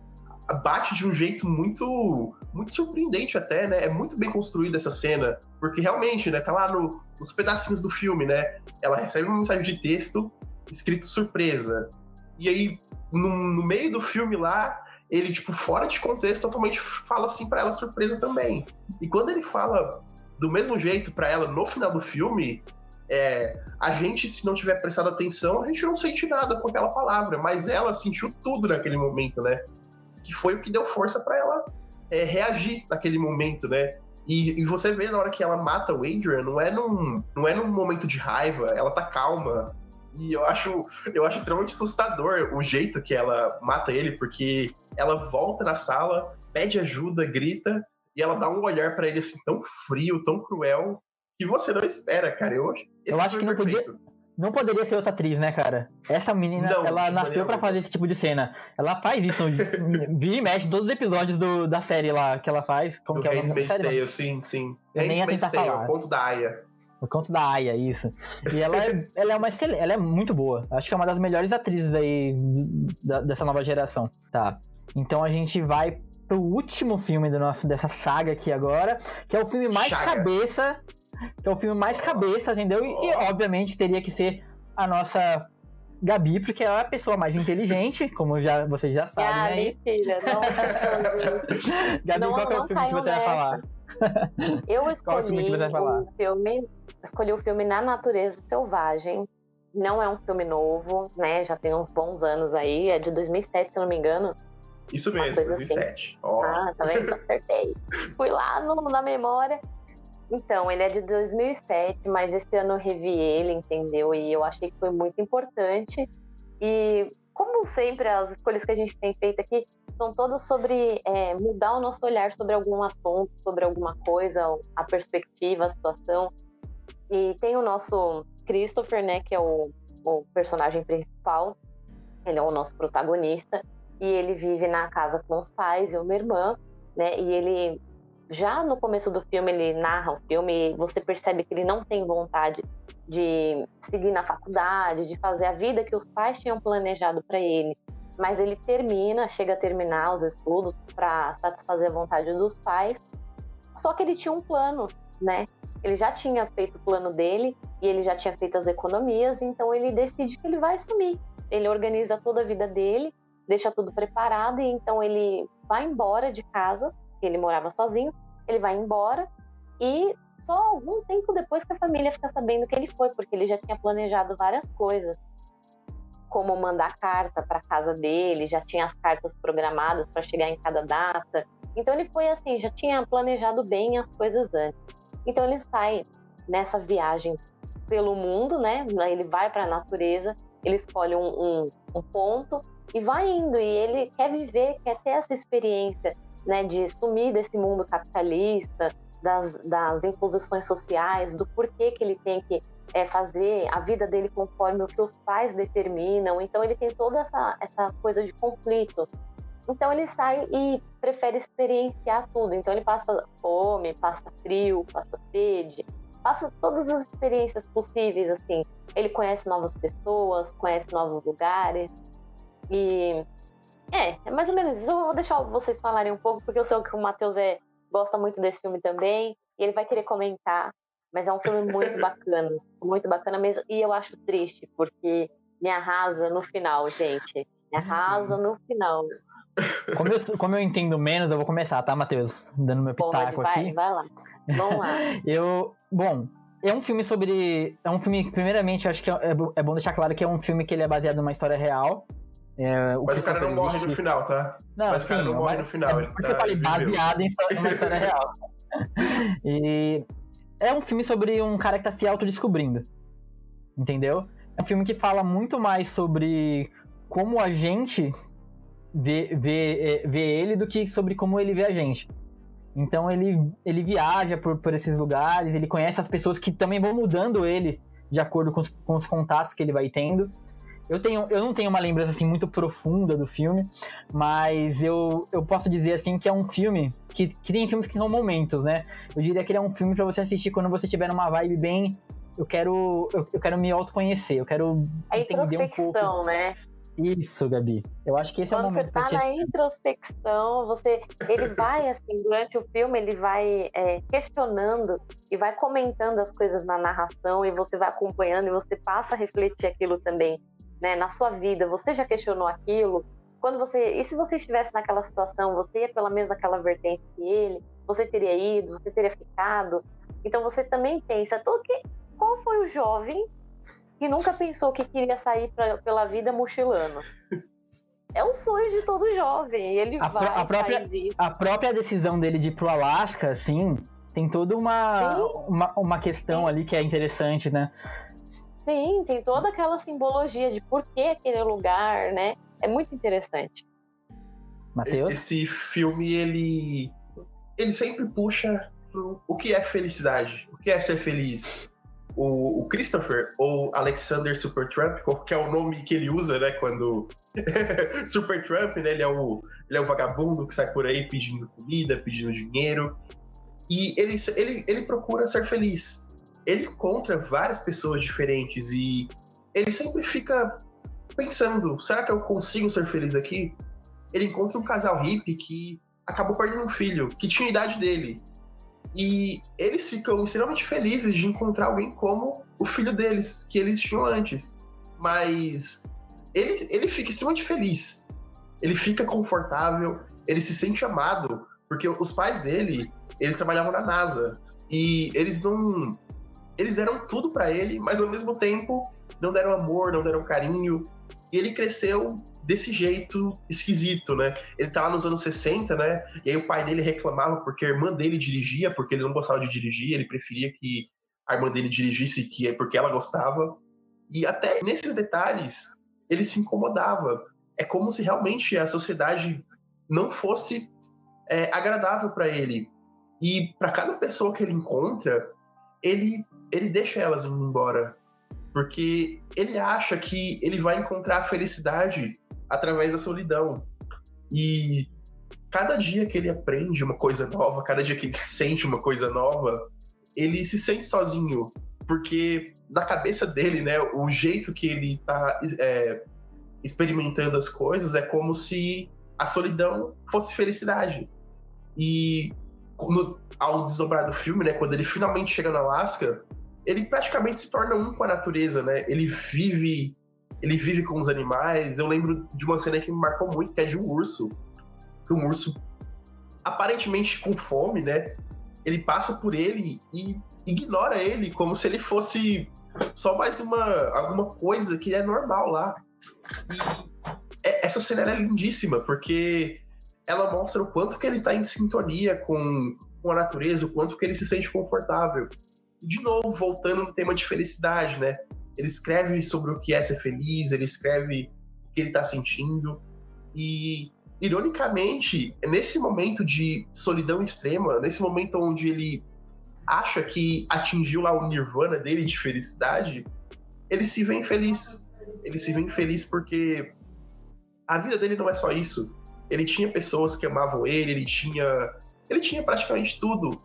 bate de um jeito muito muito surpreendente até, né? É muito bem construída essa cena, porque realmente, né, tá lá no, nos pedacinhos do filme, né? Ela recebe uma mensagem de texto escrito surpresa. E aí, no, no meio do filme lá, ele, tipo, fora de contexto, totalmente fala assim pra ela surpresa também. E quando ele fala do mesmo jeito pra ela no final do filme, é, a gente, se não tiver prestado atenção, a gente não sente nada com aquela palavra, mas ela sentiu tudo naquele momento, né? Que foi o que deu força pra ela é, reagir naquele momento, né? E, e você vê na hora que ela mata o Adrian, não é num, não é num momento de raiva, ela tá calma. E eu acho, eu acho extremamente assustador o jeito que ela mata ele, porque ela volta na sala, pede ajuda, grita, e ela dá um olhar pra ele assim tão frio, tão cruel, que você não espera, cara. Eu, Eu acho que não podia- perfeito. Não poderia ser outra atriz, né, cara? Essa menina, Não, ela de nasceu alguma. fazer esse tipo de cena. Ela faz isso, vira e mexe todos os episódios do- da série lá que ela faz. Como Do que é o nome da série? Tale, sim, sim. Eu nem ia tentar Tale, falar. o conto da Aya. O canto da Aya, isso. E ela é, ela é uma excelente, ela é muito boa. Acho que é uma das melhores atrizes aí da- dessa nova geração. Tá. Então a gente vai pro último filme do nosso, dessa saga aqui agora, que é o filme mais Saga. cabeça. Que é o filme mais cabeça, entendeu? E, e, obviamente teria que ser a nossa Gabi, porque ela é a pessoa mais inteligente, como já, vocês já sabem, ah, né? mentira. Não, Gabi, não, qual que é o filme que você vai nessa. falar? Eu Qual é o filme escolhi o filme, escolhi o filme Na Natureza Selvagem. Não é um filme novo, né? Já tem uns bons anos aí. É de 2007, se eu não me engano. Isso mesmo, coisa assim. 2007. Ó, Ah, tá vendo? Acertei. Fui lá no- na memória. Então, ele é de 2007, mas esse ano eu revi ele, entendeu? E eu achei que foi muito importante. E, como sempre, as escolhas que a gente tem feito aqui são todas sobre é, mudar o nosso olhar sobre algum assunto, sobre alguma coisa, a perspectiva, a situação. E tem o nosso Christopher, né, que é o, o personagem principal. Ele é o nosso protagonista e ele vive na casa com os pais e uma irmã, né? E ele já no começo do filme ele narra o filme e você percebe que ele não tem vontade de seguir na faculdade, de fazer a vida que os pais tinham planejado para ele. Mas ele termina, chega a terminar os estudos para satisfazer a vontade dos pais. Só que ele tinha um plano, né? Ele já tinha feito o plano dele e ele já tinha feito as economias, então ele decide que ele vai sumir. Ele organiza toda a vida dele deixa tudo preparado e então ele vai embora de casa, ele morava sozinho, ele vai embora e só algum tempo depois que a família fica sabendo que ele foi, porque ele já tinha planejado várias coisas, como mandar carta para casa dele, já tinha as cartas programadas para chegar em cada data. Então ele foi assim, já tinha planejado bem as coisas antes. Então ele sai nessa viagem pelo mundo, né? Ele vai para a natureza, ele escolhe um, um, um ponto e vai indo e ele quer viver, quer ter essa experiência, né, de sumir desse mundo capitalista, das, das imposições sociais, do porquê que ele tem que é, fazer a vida dele conforme o que os pais determinam. Então ele tem toda essa, essa coisa de conflito. Então ele sai e prefere experienciar tudo. Então ele passa fome, passa frio, passa sede, passa todas as experiências possíveis assim. Ele conhece novas pessoas, conhece novos lugares. E é, é mais ou menos isso. Eu vou deixar vocês falarem um pouco, porque eu sei que o Matheus é, gosta muito desse filme também, e ele vai querer comentar. Mas é um filme muito bacana, muito bacana mesmo. E eu acho triste, porque me arrasa no final, gente. Me arrasa no final. Como eu, como eu entendo menos, eu vou começar, tá, Matheus? Dando meu Pode, pitaco vai, aqui. vai lá. Vamos lá. Eu. Bom, é um filme sobre. É um filme, primeiramente, eu acho que é, é bom deixar claro que é um filme que ele é baseado numa história real. É, Mas o cara não morre Lee- no final, tá? Não, Mas o cara sim, não morre no final, É por isso que eu tá- falei baseado em numa história real. E é um filme sobre um cara que tá se autodescobrindo. Entendeu? É um filme que fala muito mais sobre como a gente vê, vê, é, vê ele do que sobre como ele vê a gente. Então ele, ele viaja por, por esses lugares, ele conhece as pessoas que também vão mudando ele de acordo com os, com os contatos que ele vai tendo. Eu, tenho, eu não tenho uma lembrança assim muito profunda do filme, mas eu, eu posso dizer assim que é um filme que, que tem filmes que são momentos, né? Eu diria que ele é um filme pra você assistir quando você tiver numa vibe bem. Eu quero, eu, eu quero me autoconhecer, eu quero É entender um pouco. introspecção, né? Isso, Gabi. Eu acho que esse é o Quando você momento pra tá você na introspecção, você, ele vai assim durante o filme, ele vai é, questionando e vai comentando as coisas na narração e você vai acompanhando e você passa a refletir aquilo também, né? Na sua vida, você já questionou aquilo? Quando você, e se você estivesse naquela situação, você ia pela mesma aquela vertente que ele? Você teria ido? Você teria ficado? Então você também pensa, todo que, qual foi o jovem que nunca pensou que queria sair pra, pela vida mochilando? É um sonho de todo jovem. Ele A vai, a própria-. A própria decisão dele de ir pro Alasca, assim, tem toda uma, Sim. uma, uma questão Sim. ali que é interessante, né? Sim, tem toda aquela simbologia de por que aquele lugar, né? É muito interessante. Matheus? Esse filme, ele. Ele sempre puxa pro o que é felicidade, o que é ser feliz. O, o Christopher, ou Alexander Supertramp, que é o nome que ele usa, né? Quando. Supertramp, né? Ele é, o, ele é o vagabundo que sai por aí pedindo comida, pedindo dinheiro. E ele, ele, ele procura ser feliz. Ele encontra várias pessoas diferentes e ele sempre fica pensando: será que eu consigo ser feliz aqui? ele encontra um casal hippie que acabou perdendo um filho, que tinha a idade dele. E eles ficam extremamente felizes de encontrar alguém como o filho deles, que eles tinham antes. mas ele, ele fica extremamente feliz. Ele fica confortável, ele se sente amado, porque os pais dele, eles trabalhavam na NASA e eles não eles deram tudo para ele, mas ao mesmo tempo não deram amor, não deram carinho. E ele cresceu desse jeito esquisito, né? Ele tá lá nos anos 60, né? E aí o pai dele reclamava porque a irmã dele dirigia, porque ele não gostava de dirigir, ele preferia que a irmã dele dirigisse que é porque ela gostava. E até nesses detalhes ele se incomodava. É como se realmente a sociedade não fosse é, agradável para ele. E para cada pessoa que ele encontra, ele ele deixa elas indo embora, porque ele acha que ele vai encontrar a felicidade através da solidão. E cada dia que ele aprende uma coisa nova, cada dia que ele sente uma coisa nova, ele se sente sozinho, porque na cabeça dele, né, o jeito que ele está é, experimentando as coisas é como se a solidão fosse felicidade. E no, ao desdobrar do filme, né, quando ele finalmente chega no Alasca, ele praticamente se torna um com a natureza, né? Ele vive ele vive com os animais. Eu lembro de uma cena que me marcou muito, que é de um urso. Que um urso, aparentemente com fome, né? Ele passa por ele e ignora ele como se ele fosse só mais uma alguma coisa que é normal lá. E essa cena é lindíssima, porque ela mostra o quanto que ele está em sintonia com, com a natureza, o quanto que ele se sente confortável. De novo, voltando no tema de felicidade, né? Ele escreve sobre o que é ser feliz, ele escreve o que ele está sentindo. E, ironicamente, nesse momento de solidão extrema, nesse momento onde ele acha que atingiu lá o nirvana dele de felicidade, ele se vê infeliz. Ele se vê infeliz porque a vida dele não é só isso. Ele tinha pessoas que amavam ele, ele tinha ele tinha praticamente tudo.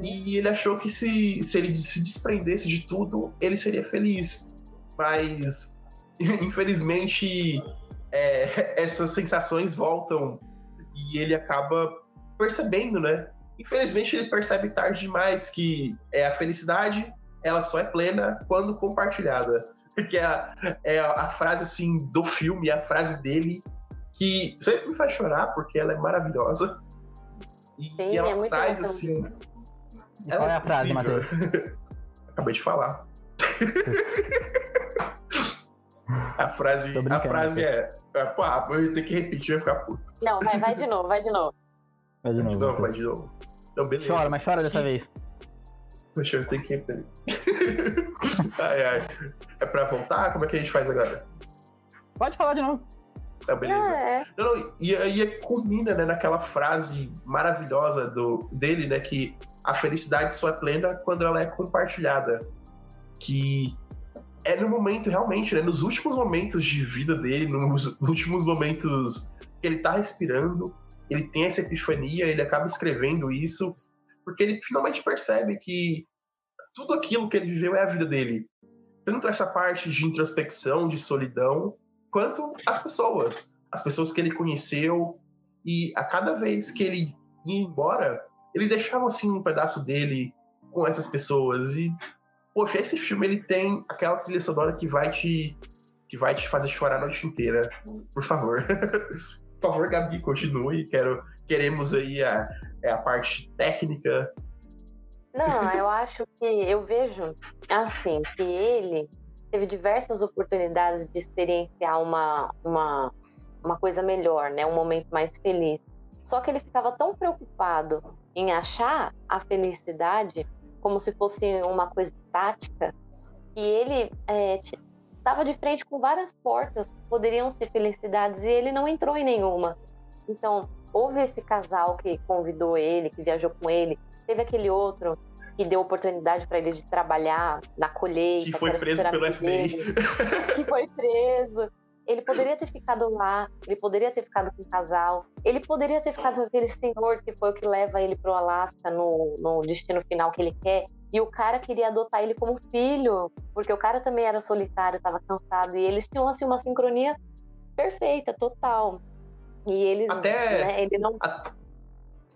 E ele achou que se, se ele se desprendesse de tudo, ele seria feliz. Mas, infelizmente, é, essas sensações voltam e ele acaba percebendo, né? Infelizmente, ele percebe tarde demais que é a felicidade, ela só é plena quando compartilhada. Que é a, é a frase, assim, do filme, a frase dele, que sempre me faz chorar, porque ela é maravilhosa. E, Sim, e ela é muito traz, legal. assim... Qual é a frase, incrível. Matheus? Acabei de falar. a frase, a frase é. é pá, eu tenho que repetir, vai ficar puto. Não, vai, vai de novo, vai de novo. Vai de novo. Não, vai de novo. Não, beleza. Chora, mas chora dessa vez. Poxa, eu tenho que repetir. ai, ai. É pra voltar? Como é que a gente faz agora? Pode falar de novo. Tá, beleza. É, Não, não, e aí culmina né, naquela frase maravilhosa do, dele, né? Que a felicidade só é plena quando ela é compartilhada. Que é no momento, realmente, né? Nos últimos momentos de vida dele, nos últimos momentos que ele tá respirando, ele tem essa epifania, ele acaba escrevendo isso, porque ele finalmente percebe que tudo aquilo que ele viveu é a vida dele. Tanto essa parte de introspecção, de solidão, quanto as pessoas. As pessoas que ele conheceu. E a cada vez que ele ia embora, ele deixava assim um pedaço dele com essas pessoas. E, poxa, esse filme ele tem aquela trilha sonora que vai te. que vai te fazer chorar a noite inteira. Por favor. Por favor, Gabi, continue. Quero, queremos aí a, é a parte técnica. Não, eu acho que eu vejo assim que ele teve diversas oportunidades de experienciar uma, uma, uma coisa melhor, né? Um momento mais feliz. Só que ele ficava tão preocupado em achar a felicidade como se fosse uma coisa estática que ele estava de frente com várias portas que poderiam ser felicidades e ele não entrou em nenhuma. Então, houve esse casal que convidou ele, que viajou com ele, teve aquele outro que deu oportunidade para ele de trabalhar na colheita. Que foi preso pelo FBI. dele, que foi preso. Ele poderia ter ficado lá, ele poderia ter ficado com o casal, ele poderia ter ficado com aquele senhor que foi o que leva ele pro Alasca no, no destino final que ele quer. E o cara queria adotar ele como filho, porque o cara também era solitário, estava cansado. E eles tinham assim uma sincronia perfeita, total. E eles, Até- né, ele não A-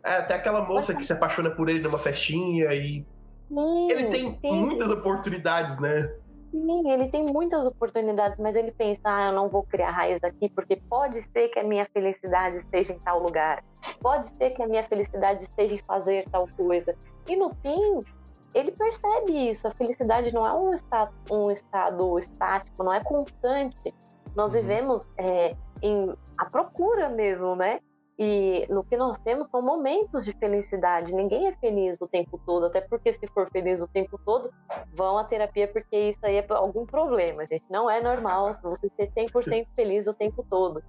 É, até aquela moça que se apaixona por ele numa festinha e Sim, ele tem muitas oportunidades, né? Sim, ele tem muitas oportunidades, mas ele pensa, ah, eu não vou criar raiz aqui, porque pode ser que a minha felicidade esteja em tal lugar. Pode ser que a minha felicidade esteja em fazer tal coisa. E no fim, ele percebe isso. A felicidade não é um estado, um estado estático, não é constante. Nós Uhum. vivemos é, em a procura mesmo, né? E no que nós temos são momentos de felicidade. Ninguém é feliz o tempo todo, até porque se for feliz o tempo todo, vão à terapia porque isso aí é algum problema, gente. Não é normal você ser 100% feliz o tempo todo.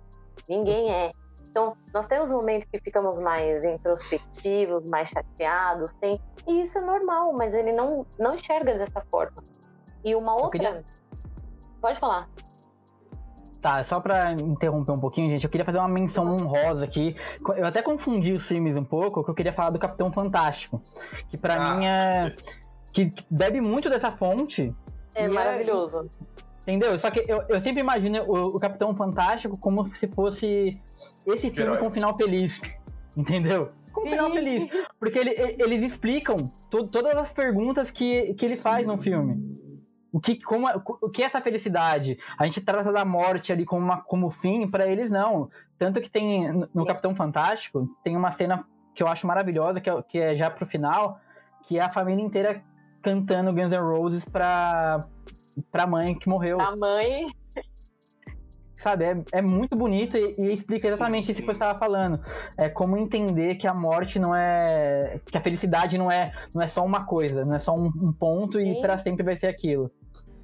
Ninguém é. Então, nós temos momentos que ficamos mais introspectivos, mais chateados, tem... e isso é normal, mas ele não, não enxerga dessa forma. E uma outra. queria- Pode falar. Tá, só pra interromper um pouquinho, gente, eu queria fazer uma menção honrosa aqui. Eu até confundi os filmes um pouco, que eu queria falar do Capitão Fantástico. Que pra Ah. mim é. Que bebe muito dessa fonte. É é- maravilhoso. Entendeu? Só que eu, eu sempre imagino o, o Capitão Fantástico como se fosse esse filme Herói. com um final feliz. Entendeu? Com um final Sim. feliz. Porque ele- ele- eles explicam to- todas as perguntas que, que ele faz no filme. O que, como, é- o que é essa felicidade? A gente trata da morte ali como, uma, como fim, pra eles não. Tanto que tem no- no Capitão Fantástico, tem uma cena que eu acho maravilhosa, que é, que é já pro final, que é a família inteira cantando Guns N' Roses pra, pra mãe que morreu. A mãe. Sabe, é, é muito bonito e, e explica exatamente Sim, isso que você estava falando. É como entender que a morte não é. que a felicidade não é, não é só uma coisa, não é só um, um ponto e Sim. pra sempre vai ser aquilo.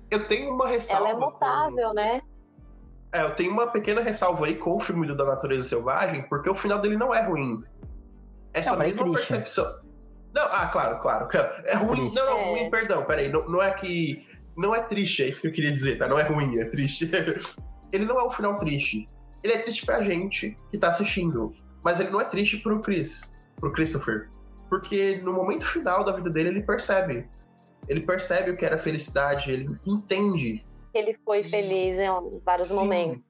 Eu tenho uma ressalva. Ela é mutável, né? com- É, eu tenho uma pequena ressalva aí com o filme do Da Natureza Selvagem, porque o final dele não é ruim. Essa Não, é mesma triste. percepção. Não, ah, claro, claro. É ruim. triste. Não, não, É. ruim, perdão, peraí. Não, não é que. Não é triste, é isso que eu queria dizer, tá? Não é ruim, é triste. ele não é um final triste. Ele é triste pra gente que tá assistindo. Mas ele não é triste pro Chris, pro Christopher. Porque no momento final da vida dele, ele percebe. Ele percebe o que era felicidade, ele entende. Ele foi feliz em vários Sim. momentos.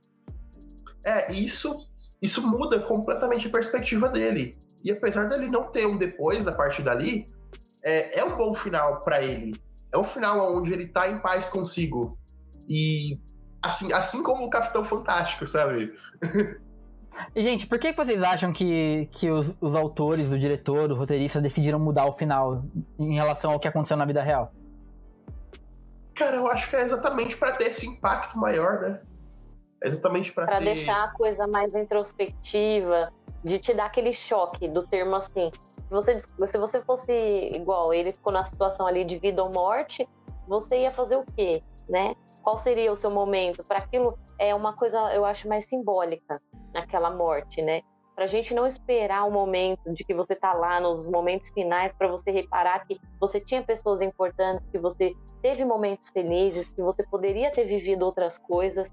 É, e isso, isso muda completamente a perspectiva dele. E apesar dele não ter um depois da partir dali, é, é um bom final pra ele. É um final onde ele tá em paz consigo. E assim, assim como o Capitão Fantástico, sabe? E, gente, por que vocês acham que, que os, os autores, o diretor, o roteirista decidiram mudar o final em relação ao que aconteceu na vida real? Cara, eu acho que é exatamente pra ter esse impacto maior, né? É exatamente pra Pra ter. deixar a coisa mais introspectiva, de te dar aquele choque do termo assim. Se você, se você fosse igual, ele ficou na situação ali de vida ou morte, você ia fazer o quê, né? Qual seria o seu momento? Para aquilo é uma coisa, eu acho, mais simbólica, naquela morte, né? Pra gente não esperar o momento de que você tá lá nos momentos finais para você reparar que você tinha pessoas importantes, que você teve momentos felizes, que você poderia ter vivido outras coisas.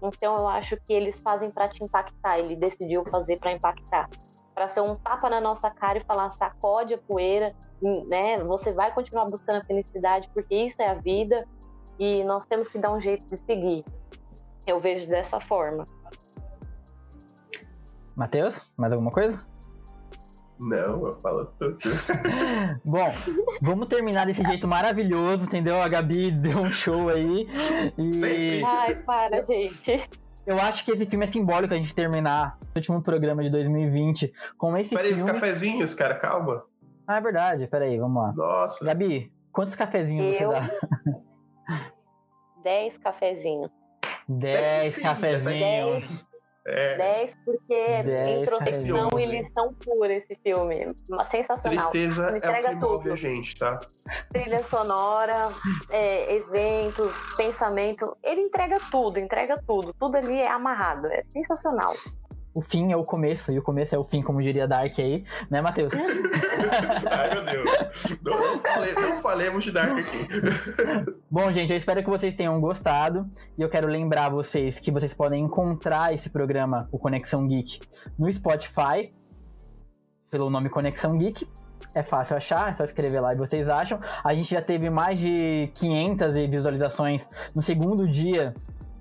Então eu acho que eles fazem para te impactar. Ele decidiu fazer para impactar, para ser um tapa na nossa cara e falar sacode a poeira, né? Você vai continuar buscando a felicidade porque isso é a vida e nós temos que dar um jeito de seguir. Eu vejo dessa forma. Matheus, mais alguma coisa? Não, eu falo tudo. Bom, vamos terminar desse jeito maravilhoso, entendeu? A Gabi deu um show aí. E Sempre. Ai, para, gente. eu acho que esse filme é simbólico a gente terminar o último programa de 2020 com esse Peraí, os filme. cafezinhos, cara, calma. Ah, é verdade, peraí, vamos lá. Nossa. Gabi, quantos cafezinhos Eu? você dá? 10 cafezinhos. 10 Filha, cafezinhos. É, 10 porque é Dez introspecção e lição pura esse filme. Uma sensacional. tristeza é o Entrega que move tudo. a gente, tá? trilha sonora, é, eventos, pensamento. Ele entrega tudo, entrega tudo. Tudo ali é amarrado. É sensacional. O fim é o começo, e o começo é o fim, como diria Dark aí, né, Matheus? Ai, meu Deus. Não, não, fale- não falemos de Dark aqui. Bom, gente, eu espero que vocês tenham gostado. E eu quero lembrar vocês que vocês podem encontrar esse programa, o Conexão Geek, no Spotify, pelo nome Conexão Geek. É fácil achar, é só escrever lá e vocês acham. A gente já teve mais de 500 visualizações no segundo dia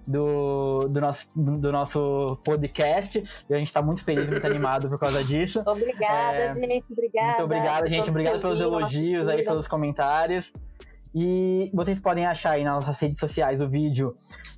do, do, nosso, do, nosso podcast. E a gente tá muito feliz, muito animado por causa disso. Obrigada, É, gente. Obrigada. Muito obrigado, gente. Obrigado que pelos elogios aí, pelos comentários. E vocês podem achar aí nas nossas redes sociais o vídeo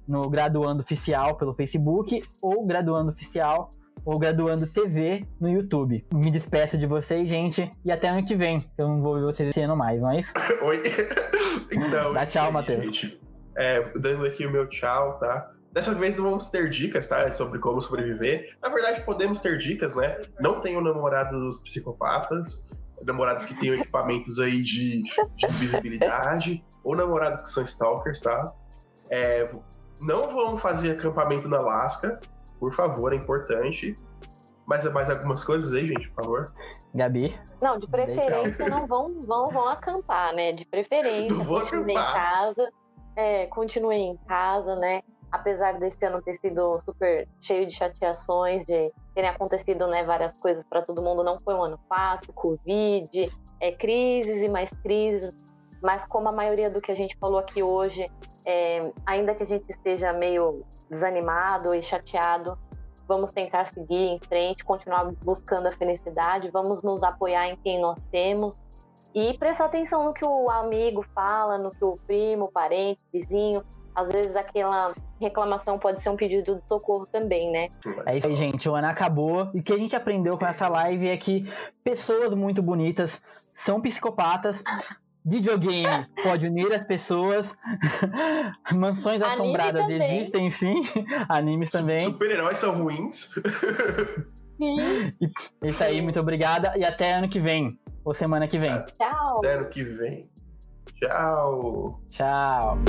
no Graduando Oficial pelo Facebook ou Graduando Oficial ou Graduando TV no YouTube. Me despeço de vocês, gente, e até ano que vem. Eu não vou ver vocês esse ano mais, não é isso? Oi. então, Dá tchau, gente, Matheus. É, dando aqui o meu tchau, tá? Dessa vez não vamos ter dicas, tá? Sobre como sobreviver. Na verdade, podemos ter dicas, né? Não tenham namorados psicopatas, namorados que tenham equipamentos aí de, de invisibilidade, ou namorados que são stalkers, tá? É, não vão fazer acampamento na Alaska, por favor, é importante. Mas mais algumas coisas aí, gente, por favor. Gabi? Não, de preferência não vão, vão, vão acampar, né? De preferência, Não vou continuem em acampar. casa. É, continuem em casa, né? Apesar desse ano ter sido super cheio de chateações, de terem acontecido né, várias coisas para todo mundo, não foi um ano fácil, Covid, é, crises e mais crises. Mas como a maioria do que a gente falou aqui hoje, é, ainda que a gente esteja meio desanimado e chateado, vamos tentar seguir em frente, continuar buscando a felicidade, vamos nos apoiar em quem nós temos e prestar atenção no que o amigo fala, no que o primo, parente, vizinho, às vezes aquela reclamação pode ser um pedido de socorro também, né? É isso aí, gente. O ano acabou. E o que a gente aprendeu com essa live é que pessoas muito bonitas são psicopatas. Videogame pode unir as pessoas. Mansões Anime assombradas também. existem, enfim. Animes também. Super-heróis são ruins. É Isso aí, muito obrigada. E até ano que vem ou semana que vem. Tchau. Até que vem. Tchau. Tchau.